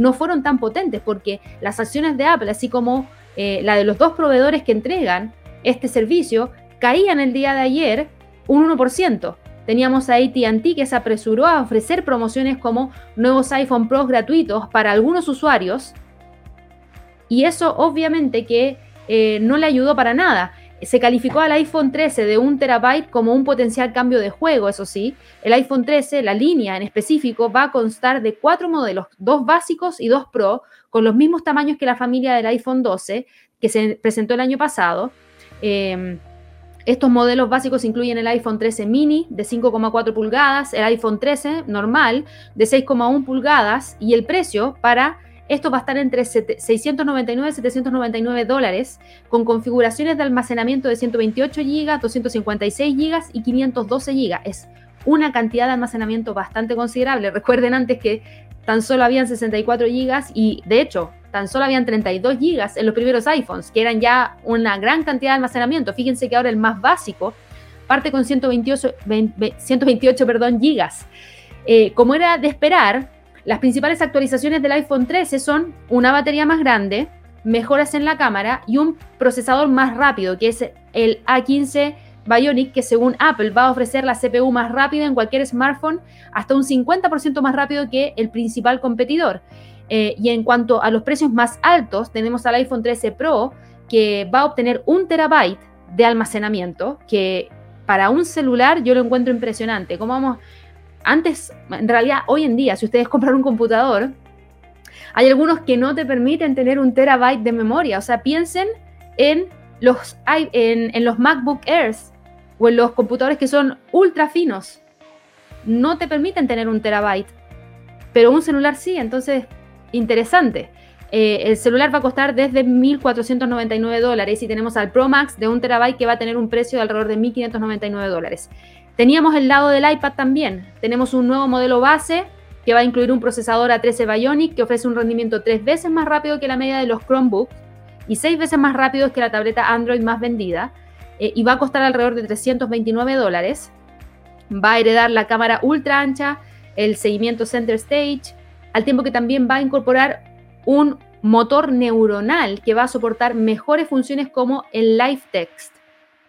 no fueron tan potentes porque las acciones de Apple, así como eh, la de los dos proveedores que entregan este servicio, caían el día de ayer un 1%. Teníamos a ATT que se apresuró a ofrecer promociones como nuevos iPhone Pro gratuitos para algunos usuarios. Y eso obviamente que eh, no le ayudó para nada. Se calificó al iPhone 13 de un terabyte como un potencial cambio de juego, eso sí. El iPhone 13, la línea en específico, va a constar de cuatro modelos, dos básicos y dos Pro, con los mismos tamaños que la familia del iPhone 12, que se presentó el año pasado. Em, estos modelos básicos incluyen el iPhone 13 mini de 5,4 pulgadas, el iPhone 13 normal de 6,1 pulgadas y el precio para esto va a estar entre 699 y 799 dólares, con configuraciones de almacenamiento de 128 GB, 256 GB y 512 GB. Es una cantidad de almacenamiento bastante considerable. Recuerden antes que tan solo habían 64 GB y de hecho tan solo habían 32 gigas en los primeros iPhones, que eran ya una gran cantidad de almacenamiento. Fíjense que ahora el más básico parte con 128, 128 perdón, gigas. Eh, como era de esperar, las principales actualizaciones del iPhone 13 son una batería más grande, mejoras en la cámara y un procesador más rápido, que es el A15 Bionic, que según Apple va a ofrecer la CPU más rápida en cualquier smartphone, hasta un 50% más rápido que el principal competidor. Eh, y en cuanto a los precios más altos, tenemos al iPhone 13 Pro, que va a obtener un terabyte de almacenamiento, que para un celular yo lo encuentro impresionante. Como vamos, antes, en realidad, hoy en día, si ustedes *laughs* compran un computador, hay algunos que no te permiten tener un terabyte de memoria. O sea, piensen en los, en, MacBook Airs o en los computadores que son ultra finos. No te permiten tener un terabyte. Pero un celular sí, entonces, interesante. Eh, el celular va a costar desde 1.499 dólares y tenemos al Pro Max de un terabyte que va a tener un precio de alrededor de 1.599 dólares. Teníamos el lado del iPad también. Tenemos un nuevo modelo base que va a incluir un procesador A13 Bionic que ofrece un rendimiento tres veces más rápido que la media de los Chromebooks y seis veces más rápido que la tableta Android más vendida eh, y va a costar alrededor de 329 dólares. Va a heredar la cámara ultra ancha, el seguimiento Center Stage, al tiempo que también va a incorporar un motor neuronal que va a soportar mejores funciones como el Live Text.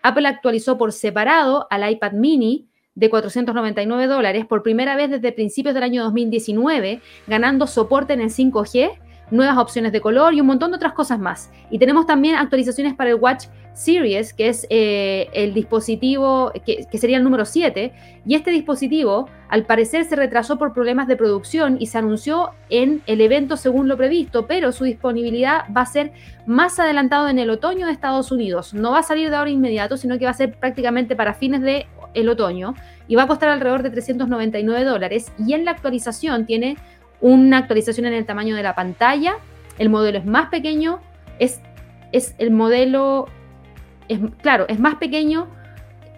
Apple actualizó por separado al iPad mini de 499 dólares por primera vez desde principios del año 2019, ganando soporte en el 5G, nuevas opciones de color y un montón de otras cosas más. Y tenemos también actualizaciones para el Watch Series, que es eh, el dispositivo, que, sería el número 7, y este dispositivo al parecer se retrasó por problemas de producción y se anunció en el evento según lo previsto, pero su disponibilidad va a ser más adelantado en el otoño de Estados Unidos. No va a salir de ahora inmediato, sino que va a ser prácticamente para fines de el otoño y va a costar alrededor de 399 dólares y en la actualización tiene una actualización en el tamaño de la pantalla, el modelo es más pequeño, es, es el modelo, es, claro, es más pequeño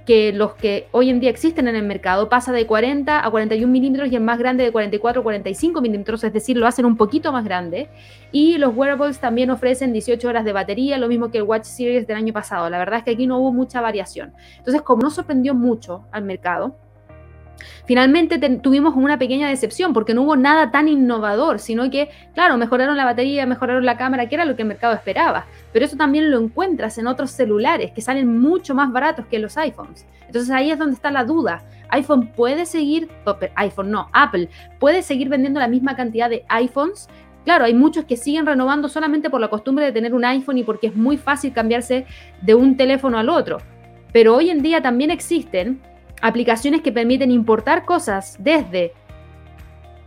que los que hoy en día existen en el mercado, pasa de 40 a 41 milímetros y el más grande de 44 a 45 milímetros, es decir, lo hacen un poquito más grande. Y los wearables también ofrecen 18 horas de batería, lo mismo que el Watch Series del año pasado. La verdad es que aquí no hubo mucha variación. Entonces, como no sorprendió mucho al mercado, Finalmente tuvimos una pequeña decepción porque no hubo nada tan innovador, sino que, claro, mejoraron la batería, mejoraron la cámara, que era lo que el mercado esperaba. Pero eso también lo encuentras en otros celulares que salen mucho más baratos que los iPhones. Entonces ahí es donde está la duda. iPhone puede seguir, iPhone no, Apple puede seguir vendiendo la misma cantidad de iPhones Claro, hay muchos que siguen renovando solamente por la costumbre de tener un iPhone y porque es muy fácil cambiarse de un teléfono al otro. Pero hoy en día también existen aplicaciones que permiten importar cosas desde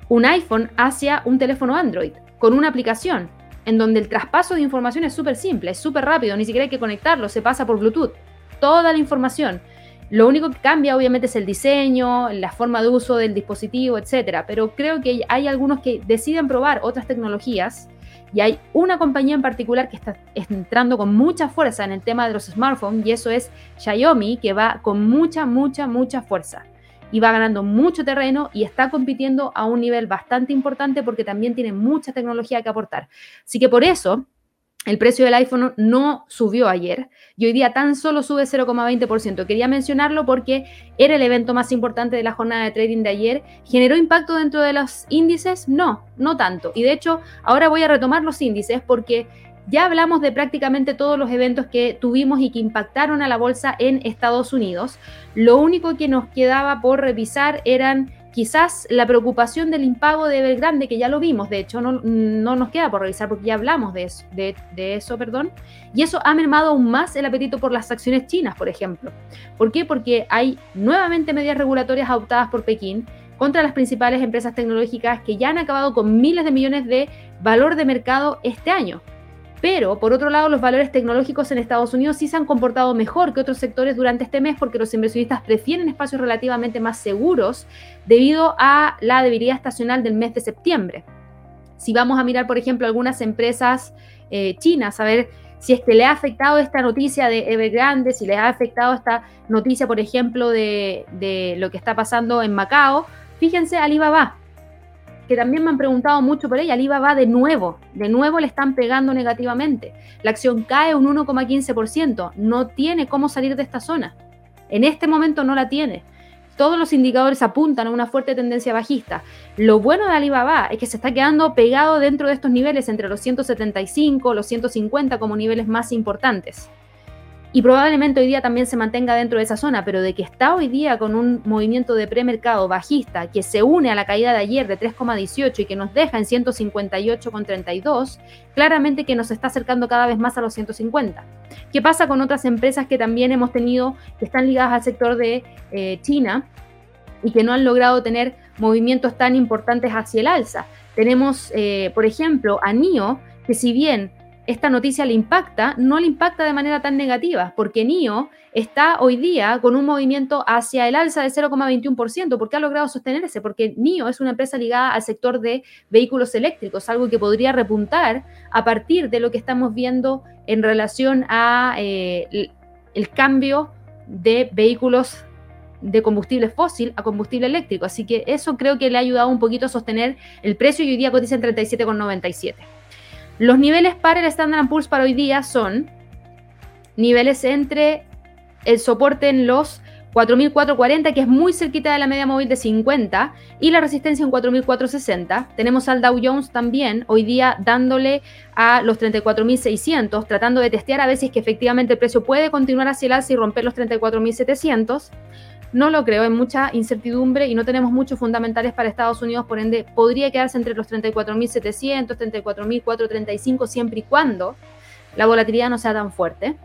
un iPhone hacia un teléfono Android con una aplicación en donde el traspaso de información es súper simple, es súper rápido, ni siquiera hay que conectarlo, se pasa por Bluetooth. Toda la información. Lo único que cambia obviamente es el diseño, la forma de uso del dispositivo, etc. Pero creo que hay algunos que deciden probar otras tecnologías y hay una compañía en particular que está entrando con mucha fuerza en el tema de los smartphones y eso es Xiaomi, que va con mucha, mucha, mucha fuerza. Y va ganando mucho terreno y está compitiendo a un nivel bastante importante porque también tiene mucha tecnología que aportar. Así que por eso el precio del iPhone no subió ayer y hoy día tan solo sube 0,20%. Quería mencionarlo porque era el evento más importante de la jornada de trading de ayer. ¿Generó impacto dentro de los índices? No, no tanto. Y de hecho, ahora voy a retomar los índices porque ya hablamos de prácticamente todos los eventos que tuvimos y que impactaron a la bolsa en Estados Unidos. Lo único que nos quedaba por revisar eran quizás la preocupación del impago de Belgrande, que ya lo vimos, de hecho no, nos queda por revisar porque ya hablamos de eso, de, eso, perdón, y eso ha mermado aún más el apetito por las acciones chinas, por ejemplo. ¿Por qué? Porque hay nuevamente medidas regulatorias adoptadas por Pekín contra las principales empresas tecnológicas que ya han acabado con miles de millones de valor de mercado este año. Pero, por otro lado, los valores tecnológicos en Estados Unidos sí se han comportado mejor que otros sectores durante este mes porque los inversionistas prefieren espacios relativamente más seguros debido a la debilidad estacional del mes de septiembre. Si vamos a mirar, por ejemplo, algunas empresas eh, chinas, a ver si es le ha afectado esta noticia de Evergrande, si le ha afectado esta noticia, por ejemplo, de lo que está pasando en Macao, fíjense Alibaba. Que también me han preguntado mucho por ella, Alibaba de nuevo, de nuevo le están pegando negativamente. La acción cae un 1,15%, no tiene cómo salir de esta zona. En este momento no la tiene. Todos los indicadores apuntan a una fuerte tendencia bajista. Lo bueno de Alibaba es que se está quedando pegado dentro de estos niveles entre los 175, los 150 como niveles más importantes y probablemente hoy día también se mantenga dentro de esa zona, pero de que está hoy día con un movimiento de premercado bajista que se une a la caída de ayer de 3,18 y que nos deja en 158,32, claramente que nos está acercando cada vez más a los 150. ¿Qué pasa con otras empresas que también hemos tenido, que están ligadas al sector de eh, China y que no han logrado tener movimientos tan importantes hacia el alza? Tenemos, eh, por ejemplo, a NIO, que si bien esta noticia le impacta, no le impacta de manera tan negativa, porque NIO está hoy día con un movimiento hacia el alza de 0,21%. ¿Por qué ha logrado sostenerse? Porque NIO es una empresa ligada al sector de vehículos eléctricos, algo que podría repuntar a partir de lo que estamos viendo en relación a eh, el, cambio de vehículos de combustible fósil a combustible eléctrico. Así que eso creo que le ha ayudado un poquito a sostener el precio y hoy día cotiza en 37,97. Los niveles para el Standard Poor's para hoy día son niveles entre el soporte en los 4.440, que es muy cerquita de la media móvil de 50, y la resistencia en 4.460. Tenemos al Dow Jones también, hoy día dándole a los 34.600, tratando de testear a veces que efectivamente el precio puede continuar hacia el alza y romper los 34.700. No lo creo, hay mucha incertidumbre y no tenemos muchos fundamentales para Estados Unidos, por ende podría quedarse entre los 34.700, 34.435 siempre y cuando la volatilidad no sea tan fuerte.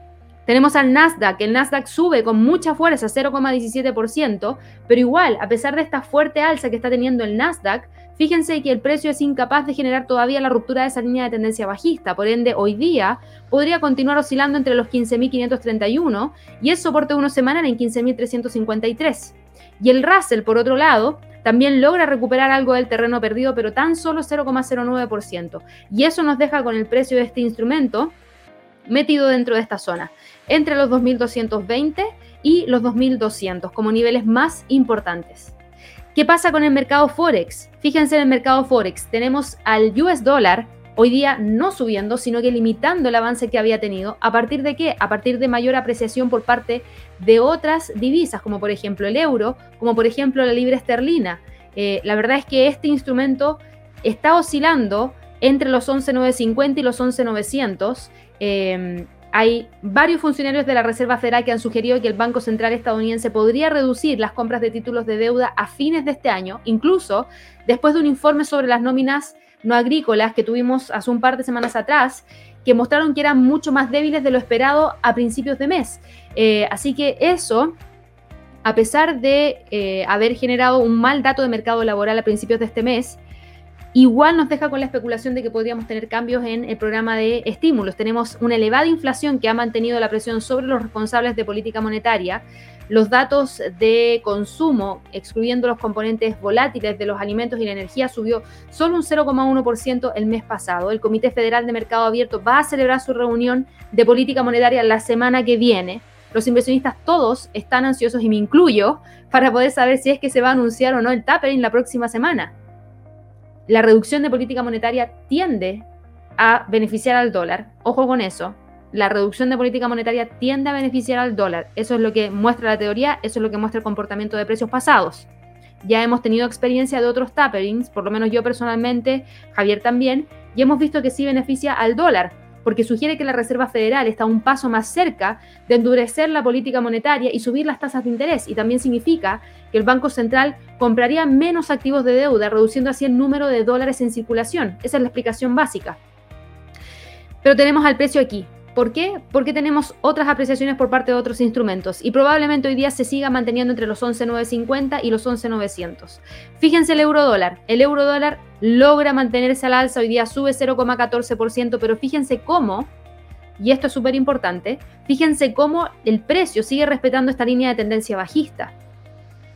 Tenemos al Nasdaq, el Nasdaq sube con mucha fuerza, 0,17%, pero igual, a pesar de esta fuerte alza que está teniendo el Nasdaq, Fíjense que el precio es incapaz de generar todavía la ruptura de esa línea de tendencia bajista, por ende hoy día podría continuar oscilando entre los 15.531 y el soporte de una semana en 15.353. Y el Russell, por otro lado, también logra recuperar algo del terreno perdido, pero tan solo 0,09%. Y eso nos deja con el precio de este instrumento metido dentro de esta zona, entre los 2.220 y los 2.200 como niveles más importantes. ¿Qué pasa con el mercado Forex? Fíjense en el mercado Forex, tenemos al US dólar hoy día no subiendo, sino que limitando el avance que había tenido. ¿A partir de qué? A partir de mayor apreciación por parte de otras divisas, como por ejemplo el euro, como por ejemplo la libra esterlina. Eh, la verdad es que este instrumento está oscilando entre los 11.950 y los 11.900. Hay varios funcionarios de la Reserva Federal que han sugerido que el Banco Central estadounidense podría reducir las compras de títulos de deuda a fines de este año, incluso después de un informe sobre las nóminas no agrícolas que tuvimos hace un par de semanas atrás, que mostraron que eran mucho más débiles de lo esperado a principios de mes. Eh, así que eso, a pesar de eh, haber generado un mal dato de mercado laboral a principios de este mes, igual nos deja con la especulación de que podríamos tener cambios en el programa de estímulos. Tenemos una elevada inflación que ha mantenido la presión sobre los responsables de política monetaria. Los datos de consumo, excluyendo los componentes volátiles de los alimentos y la energía, subió solo un 0,1% el mes pasado. El Comité Federal de Mercado Abierto va a celebrar su reunión de política monetaria la semana que viene. Los inversionistas todos están ansiosos, y me incluyo, para poder saber si es que se va a anunciar o no el tapering la próxima semana la reducción de política monetaria tiende a beneficiar al dólar. Ojo con eso. La reducción de política monetaria tiende a beneficiar al dólar. Eso es lo que muestra la teoría, eso es lo que muestra el comportamiento de precios pasados. Ya hemos tenido experiencia de otros taperings, por lo menos yo personalmente, Javier también, y hemos visto que sí beneficia al dólar porque sugiere que la Reserva Federal está un paso más cerca de endurecer la política monetaria y subir las tasas de interés. Y también significa que el Banco Central compraría menos activos de deuda, reduciendo así el número de dólares en circulación. Esa es la explicación básica. Pero tenemos al precio aquí. ¿Por qué? Porque tenemos otras apreciaciones por parte de otros instrumentos y probablemente hoy día se siga manteniendo entre los 11.950 y los 11.900. Fíjense el euro dólar. El euro dólar logra mantenerse al alza, hoy día sube 0,14%, pero fíjense cómo, y esto es súper importante, fíjense cómo el precio sigue respetando esta línea de tendencia bajista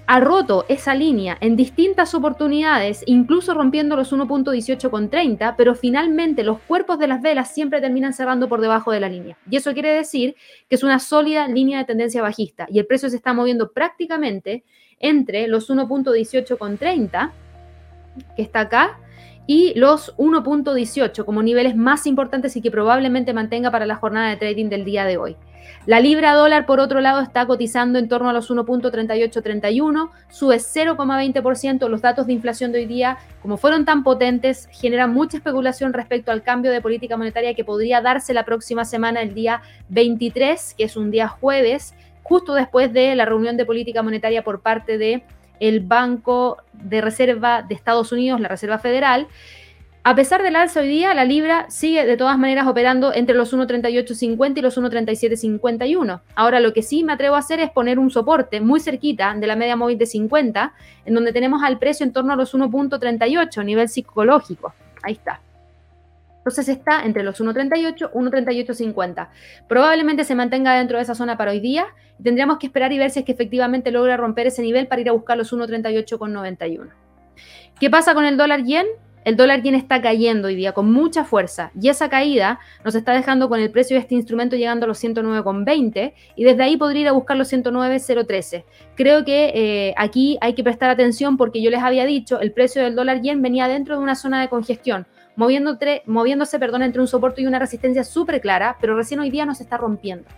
ha roto esa línea en distintas oportunidades, incluso rompiendo los 1.18,30, pero finalmente los cuerpos de las velas siempre terminan cerrando por debajo de la línea. Y eso quiere decir que es una sólida línea de tendencia bajista y el precio se está moviendo prácticamente entre los 1.18,30 que está acá, y los 1.18 como niveles más importantes y que probablemente mantenga para la jornada de trading del día de hoy. La libra dólar, por otro lado, está cotizando en torno a los 1.3831, sube 0,20%. Los datos de inflación de hoy día, como fueron tan potentes, generan mucha especulación respecto al cambio de política monetaria que podría darse la próxima semana, el día 23, que es un día jueves, justo después de la reunión de política monetaria por parte de Banco de Reserva de Estados Unidos, la Reserva Federal. A pesar del alza hoy día, la libra sigue de todas maneras operando entre los 1.3850 y los 1.3751. Ahora lo que sí me atrevo a hacer es poner un soporte muy cerquita de la media móvil de 50, en donde tenemos al precio en torno a los 1.38, nivel psicológico. Ahí está. Entonces está entre los 1.38 y 1.3850. Probablemente se mantenga dentro de esa zona para hoy día y tendríamos que esperar y ver si es que efectivamente logra romper ese nivel para ir a buscar los 1.38,91. ¿Qué pasa con el dólar yen? El dólar yen está cayendo hoy día con mucha fuerza y esa caída nos está dejando con el precio de este instrumento llegando a los 109,20 y desde ahí podría ir a buscar los 109,013. Creo que eh, aquí hay que prestar atención porque yo les había dicho, el precio del dólar yen venía dentro de una zona de congestión moviéndose perdón, entre un soporte y una resistencia súper clara, pero recién hoy día nos está rompiendo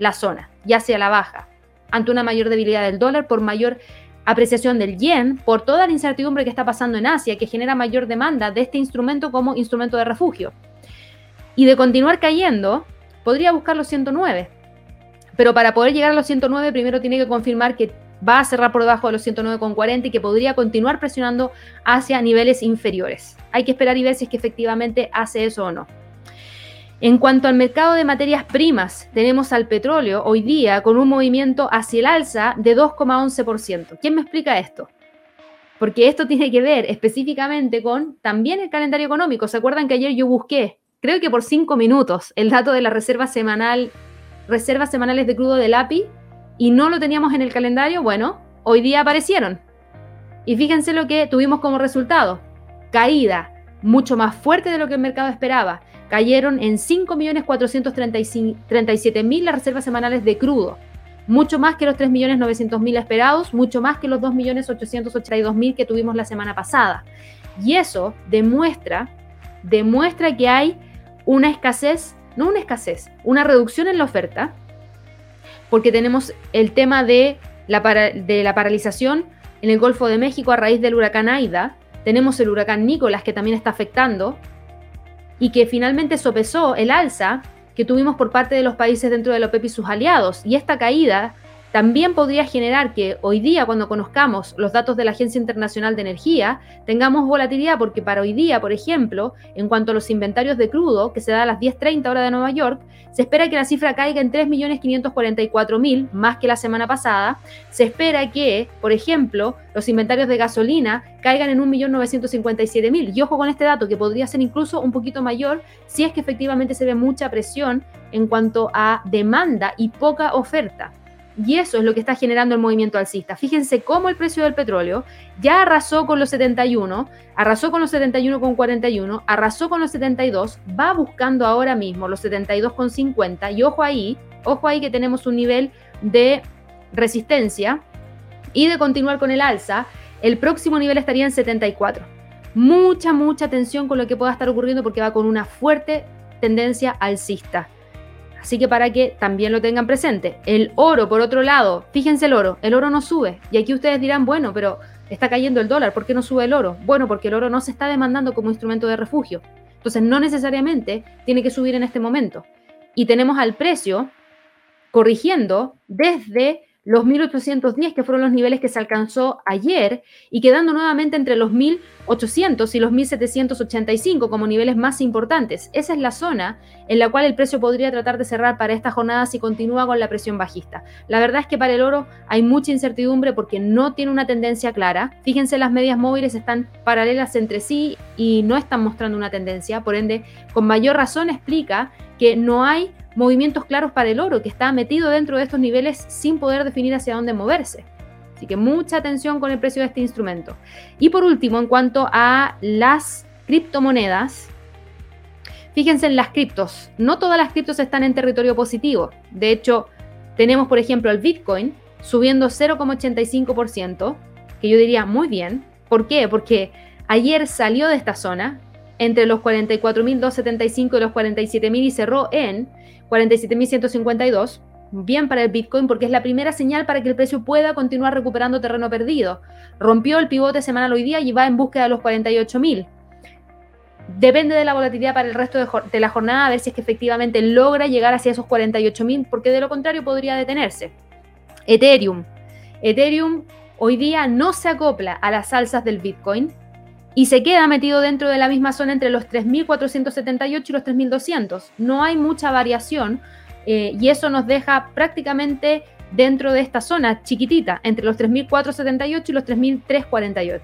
la zona, ya sea la baja, ante una mayor debilidad del dólar, por mayor apreciación del yen, por toda la incertidumbre que está pasando en Asia, que genera mayor demanda de este instrumento como instrumento de refugio. Y de continuar cayendo, podría buscar los 109. Pero para poder llegar a los 109, primero tiene que confirmar que va a cerrar por debajo de los 109,40 y que podría continuar presionando hacia niveles inferiores. Hay que esperar y ver si es que efectivamente hace eso o no. En cuanto al mercado de materias primas, tenemos al petróleo hoy día con un movimiento hacia el alza de 2,11%. ¿Quién me explica esto? Porque esto *laughs* tiene que ver específicamente con también el calendario económico. ¿Se acuerdan que ayer yo busqué, creo que por cinco minutos, el dato de la reserva semanal, reservas semanales de crudo del API y no lo teníamos en el calendario, bueno, hoy día aparecieron. Y fíjense lo que tuvimos como resultado. Caída mucho más fuerte de lo que el mercado esperaba. Cayeron en 5.437.000 las reservas semanales de crudo. Mucho más que los 3.900.000 esperados, mucho más que los 2.882.000 que tuvimos la semana pasada. Y eso demuestra, demuestra que hay una escasez, no una escasez, una reducción en la oferta, porque tenemos el tema de la, de la paralización en el Golfo de México a raíz del huracán Aida, tenemos el huracán Nicolás que también está afectando y que finalmente sopesó el alza que tuvimos por parte de los países dentro de la OPEP y sus aliados. Y esta caída también podría generar que hoy día, cuando conozcamos los datos de la Agencia Internacional de Energía, tengamos volatilidad, porque para hoy día, por ejemplo, en cuanto a los inventarios de crudo, que se da a las 10.30 hora de Nueva York, se espera que la cifra caiga en 3.544.000, más que la semana pasada. Se espera que, por ejemplo, los inventarios de gasolina caigan en 1.957.000. Y ojo con este dato, que podría ser incluso un poquito mayor si es que efectivamente se ve mucha presión en cuanto a demanda y poca oferta. Y eso es lo que está generando el movimiento alcista. Fíjense cómo el precio del petróleo ya arrasó con los 71, arrasó con los 71,41, arrasó con los 72, va buscando ahora mismo los 72,50 y ojo ahí, ojo ahí que tenemos un nivel de resistencia y de continuar con el alza, el próximo nivel estaría en 74. Mucha, mucha atención con lo que pueda estar ocurriendo porque va con una fuerte tendencia alcista. Así que para que también lo tengan presente. El oro, por otro lado, fíjense el oro, el oro no sube. Y aquí ustedes dirán, bueno, pero está cayendo el dólar, ¿por qué no sube el oro? Bueno, porque el oro no se está demandando como instrumento de refugio. Entonces no necesariamente tiene que subir en este momento. Y tenemos al precio corrigiendo desde los 1810, que fueron los niveles que se alcanzó ayer, y quedando nuevamente entre los 1800 y los 1785 como niveles más importantes. Esa es la zona en la cual el precio podría tratar de cerrar para esta jornada si continúa con la presión bajista. La verdad es que para el oro hay mucha incertidumbre porque no tiene una tendencia clara. Fíjense, las medias móviles están paralelas entre sí y no están mostrando una tendencia, por ende, con mayor razón explica que no hay movimientos claros para el oro, que está metido dentro de estos niveles sin poder definir hacia dónde moverse. Así que mucha atención con el precio de este instrumento. Y por último, en cuanto a las criptomonedas, fíjense en las criptos. No todas las criptos están en territorio positivo. De hecho, tenemos, por ejemplo, el Bitcoin subiendo 0,85%, que yo diría muy bien. ¿Por qué? Porque Ayer salió de esta zona entre los 44.275 y los 47.000 y cerró en 47.152. Bien para el Bitcoin porque es la primera señal para que el precio pueda continuar recuperando terreno perdido. Rompió el pivote semanal hoy día y va en búsqueda de los 48.000. Depende de la volatilidad para el resto de, la jornada, a ver si es que efectivamente logra llegar hacia esos 48.000, porque de lo contrario podría detenerse. Ethereum. Ethereum hoy día no se acopla a las alzas del Bitcoin y se queda metido dentro de la misma zona entre los 3.478 y los 3.200. No hay mucha variación eh, y eso nos deja prácticamente dentro de esta zona chiquitita, entre los 3.478 y los 3.348.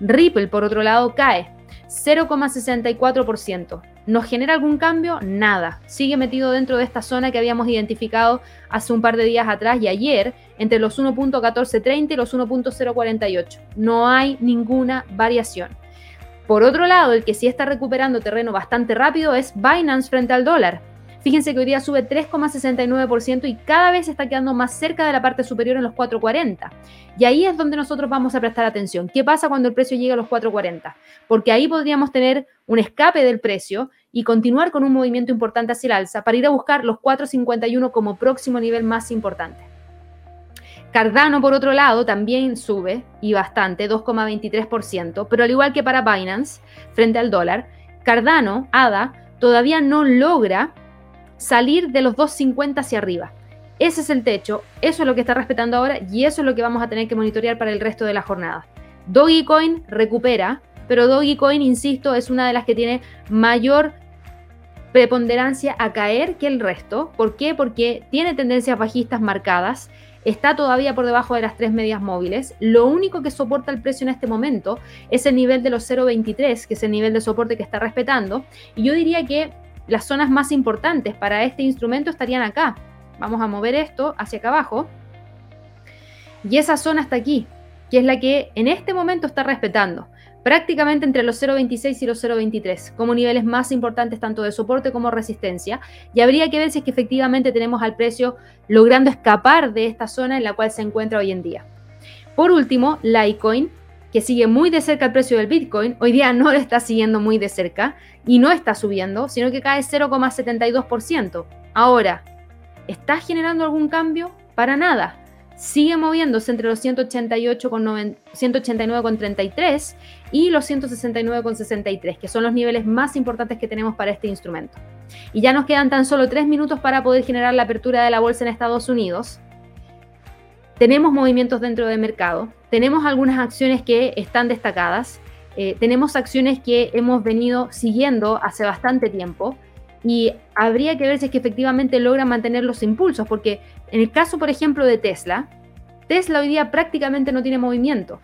Ripple, por otro lado, cae 0,64%. ¿Nos genera algún cambio? Nada. Sigue metido dentro de esta zona que habíamos identificado hace un par de días atrás y ayer, entre los 1.1430 y los 1.048. No hay ninguna variación. Por otro lado, el que sí está recuperando terreno bastante rápido es Binance frente al dólar. Fíjense que hoy día sube 3,69% y cada vez está quedando más cerca de la parte superior en los 4,40. Y ahí es donde nosotros vamos a prestar atención. ¿Qué pasa cuando el precio llega a los 4,40? Porque ahí podríamos tener un escape del precio y continuar con un movimiento importante hacia el alza para ir a buscar los 4,51 como próximo nivel más importante. Cardano, por otro lado, también sube y bastante, 2,23%, pero al igual que para Binance, frente al dólar, Cardano, ADA, todavía no logra salir de los 2.50 hacia arriba. Ese es el techo, eso es lo que está respetando ahora y eso es lo que vamos a tener que monitorear para el resto de la jornada. Dogecoin recupera, pero Dogecoin, insisto, es una de las que tiene mayor preponderancia a caer que el resto. ¿Por qué? Porque tiene tendencias bajistas marcadas, está todavía por debajo de las tres medias móviles. Lo único que soporta el precio en este momento es el nivel de los 0.23, que es el nivel de soporte que está respetando. Y yo diría que las zonas más importantes para este instrumento estarían acá. Vamos a mover esto hacia acá abajo. Y esa zona está aquí, que es la que en este momento está respetando. Prácticamente entre los 0.26 y los 0.23, como niveles más importantes tanto de soporte como resistencia. Y habría que ver si es que efectivamente tenemos al precio logrando escapar de esta zona en la cual se encuentra hoy en día. Por último, Litecoin que sigue muy de cerca el precio del Bitcoin, hoy día no lo está siguiendo muy de cerca y no está subiendo, sino que cae 0,72%. Ahora, ¿está generando algún cambio? Para nada. Sigue moviéndose entre los 189,33 y los 169,63, que son los niveles más importantes que tenemos para este instrumento. Y ya nos quedan tan solo tres minutos para poder generar la apertura de la bolsa en Estados Unidos. Tenemos movimientos dentro del mercado, tenemos algunas acciones que están destacadas, eh, tenemos acciones que hemos venido siguiendo hace bastante tiempo y habría que ver si es que efectivamente logran mantener los impulsos, porque en el caso, por ejemplo, de Tesla, Tesla hoy día prácticamente no tiene movimiento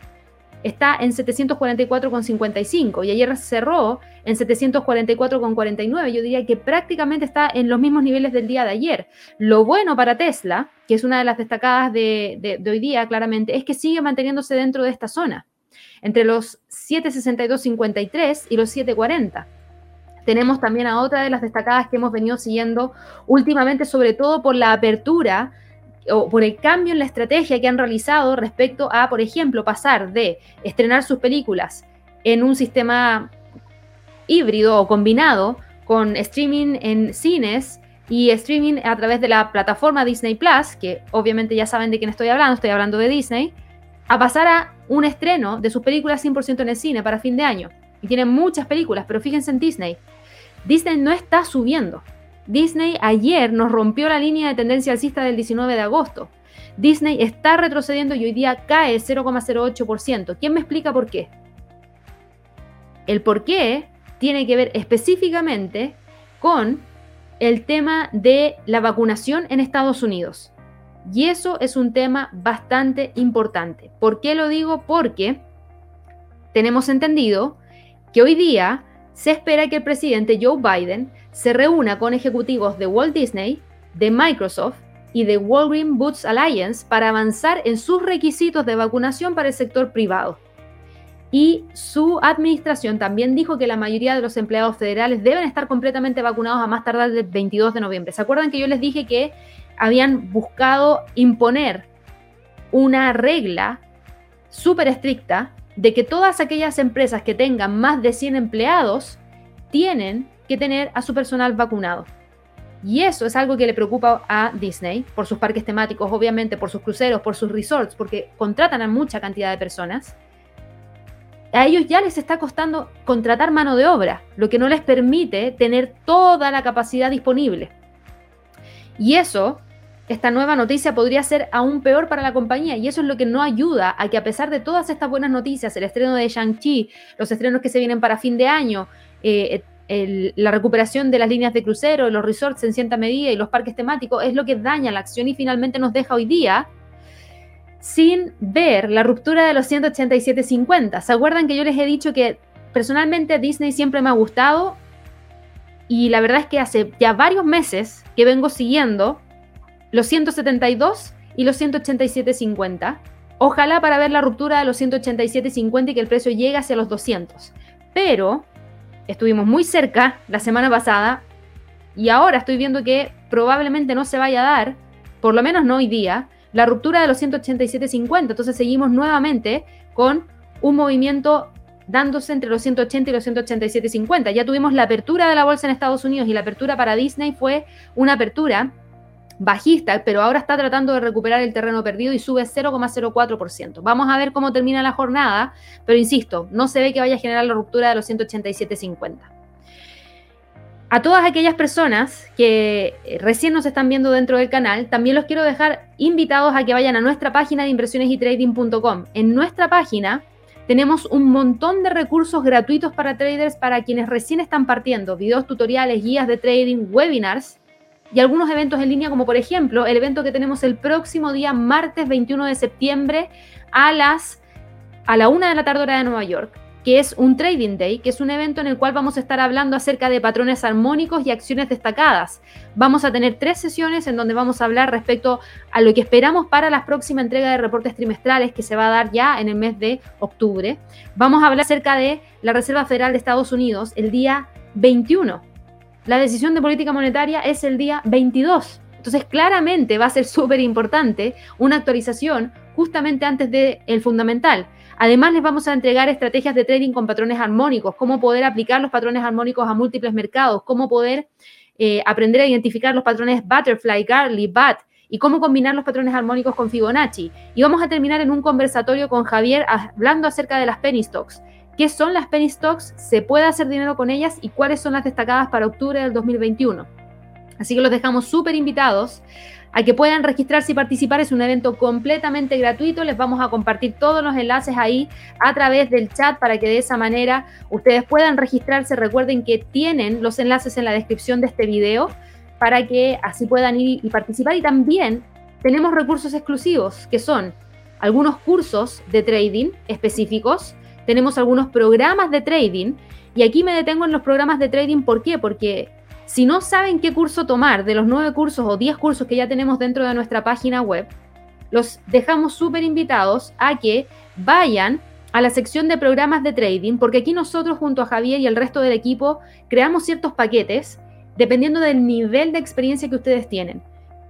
está en 744,55 y ayer cerró en 744,49. Yo diría que prácticamente está en los mismos niveles del día de ayer. Lo bueno para Tesla, que es una de las destacadas de, hoy día claramente, es que sigue manteniéndose dentro de esta zona, entre los 762,53 y los 740. Tenemos también a otra de las destacadas que hemos venido siguiendo últimamente, sobre todo por la apertura o por el cambio en la estrategia que han realizado respecto a, por ejemplo, pasar de estrenar sus películas en un sistema híbrido o combinado con streaming en cines y streaming a través de la plataforma Disney Plus, que obviamente ya saben de quién estoy hablando, estoy hablando de Disney, a pasar a un estreno de sus películas 100% en el cine para fin de año. Y tienen muchas películas, pero fíjense en Disney. Disney no está subiendo. Disney ayer nos rompió la línea de tendencia alcista del 19 de agosto. Disney está retrocediendo y hoy día cae 0,08%. ¿Quién me explica por qué? El por qué tiene que ver específicamente con el tema de la vacunación en Estados Unidos. Y eso es un tema bastante importante. ¿Por qué lo digo? Porque tenemos entendido que hoy día se espera que el presidente Joe Biden se reúna con ejecutivos de Walt Disney, de Microsoft y de Walgreens Boots Alliance para avanzar en sus requisitos de vacunación para el sector privado. Y su administración también dijo que la mayoría de los empleados federales deben estar completamente vacunados a más tardar del 22 de noviembre. ¿Se acuerdan que yo les dije que habían buscado imponer una regla súper estricta de que todas aquellas empresas que tengan más de 100 empleados tienen que tener a su personal vacunado. Y eso es algo que le preocupa a Disney, por sus parques temáticos, obviamente, por sus cruceros, por sus resorts, porque contratan a mucha cantidad de personas. A ellos ya les está costando contratar mano de obra, lo que no les permite tener toda la capacidad disponible. Y eso, esta nueva noticia podría ser aún peor para la compañía, y eso es lo que no ayuda a que a pesar de todas estas buenas noticias, el estreno de Shang-Chi, los estrenos que se vienen para fin de año, eh, la recuperación de las líneas de crucero, los resorts en cierta medida y los parques temáticos es lo que daña la acción y finalmente nos deja hoy día sin ver la ruptura de los 187.50. ¿Se acuerdan que yo les he dicho que personalmente Disney siempre me ha gustado? Y la verdad es que hace ya varios meses que vengo siguiendo los 172 y los 187.50. Ojalá para ver la ruptura de los 187.50 y que el precio llegue hacia los 200. Pero estuvimos muy cerca la semana pasada y ahora estoy viendo que probablemente no se vaya a dar, por lo menos no hoy día, la ruptura de los 187.50. Entonces seguimos nuevamente con un movimiento dándose entre los 180 y los 187.50. Ya tuvimos la apertura de la bolsa en Estados Unidos y la apertura para Disney fue una apertura bajista, pero ahora está tratando de recuperar el terreno perdido y sube 0,04%. Vamos a ver cómo termina la jornada, pero insisto, no se ve que vaya a generar la ruptura de los 187.50. A todas aquellas personas que recién nos están viendo dentro del canal, también los quiero dejar invitados a que vayan a nuestra página de impresionesytrading.com. En nuestra página tenemos un montón de recursos gratuitos para traders para quienes recién están partiendo, videos, tutoriales, guías de trading, webinars y algunos eventos en línea, como por ejemplo el evento que tenemos el próximo día, martes 21 de septiembre, a las a la una de la tarde hora de Nueva York, que es un Trading Day, que es un evento en el cual vamos a estar hablando acerca de patrones armónicos y acciones destacadas. Vamos a tener tres sesiones en donde vamos a hablar respecto a lo que esperamos para la próxima entrega de reportes trimestrales que se va a dar ya en el mes de octubre. Vamos a hablar acerca de la Reserva Federal de Estados Unidos el día 21 la decisión de política monetaria es el día 22. Entonces, claramente va a ser *laughs* súper importante una actualización justamente antes del el fundamental. Además, les vamos a entregar estrategias de trading con patrones armónicos, cómo poder aplicar los patrones armónicos a múltiples mercados, cómo poder eh, aprender a identificar los patrones Butterfly, Garley, BAT y cómo combinar los patrones armónicos con Fibonacci. Y vamos a terminar en un conversatorio con Javier hablando acerca de las penny stocks qué son las penny stocks, se puede hacer dinero con ellas y cuáles son las destacadas para octubre del 2021. Así que los dejamos súper invitados a que puedan registrarse y participar. Es un evento completamente gratuito. Les vamos a compartir todos los enlaces ahí a través del chat para que de esa manera ustedes puedan registrarse. Recuerden que tienen los enlaces en la descripción de este video para que así puedan ir y participar. Y también tenemos recursos exclusivos que son algunos cursos de trading específicos tenemos algunos programas de trading y aquí me detengo en los programas de trading. ¿Por qué? Porque si no saben qué curso tomar de los nueve cursos o diez cursos que ya tenemos dentro de nuestra página web, los dejamos súper invitados a que vayan a la sección de programas de trading, porque aquí nosotros junto a Javier y el resto del equipo creamos ciertos paquetes dependiendo del nivel de experiencia que ustedes tienen,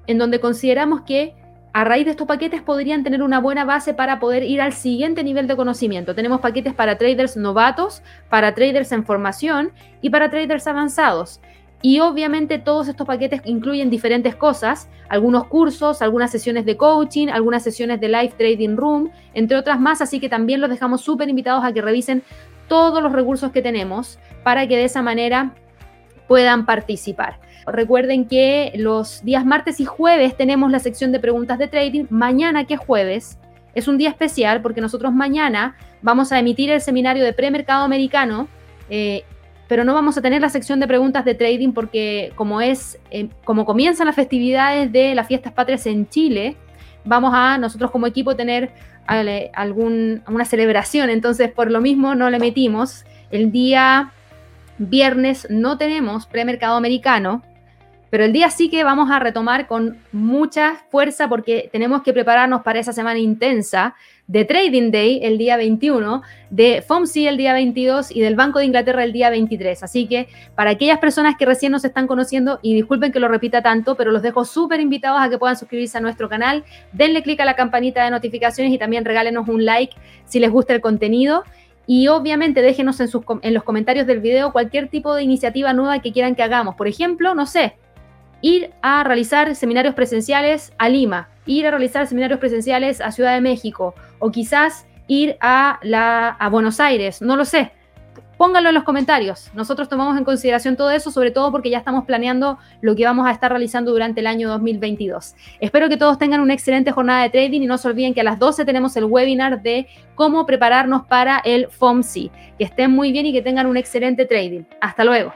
en donde consideramos que a raíz de estos paquetes podrían tener una buena base para poder ir al siguiente nivel de conocimiento. Tenemos paquetes para traders novatos, para traders en formación y para traders avanzados. Y obviamente todos estos paquetes incluyen diferentes cosas, algunos cursos, algunas sesiones de coaching, algunas sesiones de live trading room, entre otras más, así que también los dejamos súper invitados a que revisen todos los recursos que tenemos para que de esa manera puedan participar. Recuerden que los días martes y jueves tenemos la sección de preguntas de trading. Mañana, que es jueves, es un día especial porque nosotros mañana vamos a emitir el seminario de premercado americano, eh, pero no vamos a tener la sección de preguntas de trading porque como es, eh, como comienzan las festividades de las fiestas patrias en Chile, vamos a nosotros como equipo tener eh, algún, una celebración, entonces por lo mismo no le emitimos. El día viernes no tenemos premercado americano, pero el día sí que vamos a retomar con mucha fuerza porque tenemos que prepararnos para esa semana intensa de Trading Day el día 21, de FOMC el día 22 y del Banco de Inglaterra el día 23. Así que para aquellas personas que recién nos están conociendo, y disculpen que lo repita tanto, pero los dejo súper invitados a que puedan suscribirse a nuestro canal, denle clic a la campanita de notificaciones y también regálenos un like si les gusta el contenido. Y obviamente déjenos en, sus, en los comentarios del video cualquier tipo de iniciativa nueva que quieran que hagamos. Por ejemplo, no sé, ir a realizar seminarios presenciales a Lima, ir a realizar seminarios presenciales a Ciudad de México o quizás ir a, la, a Buenos Aires, no lo sé. Pónganlo en los comentarios. Nosotros tomamos en consideración todo eso, sobre todo porque ya estamos planeando lo que vamos a estar realizando durante el año 2022. Espero que todos tengan una excelente jornada de trading y no se olviden que a las 12 tenemos el webinar de cómo prepararnos para el FOMC. Que estén muy bien y que tengan un excelente trading. Hasta luego.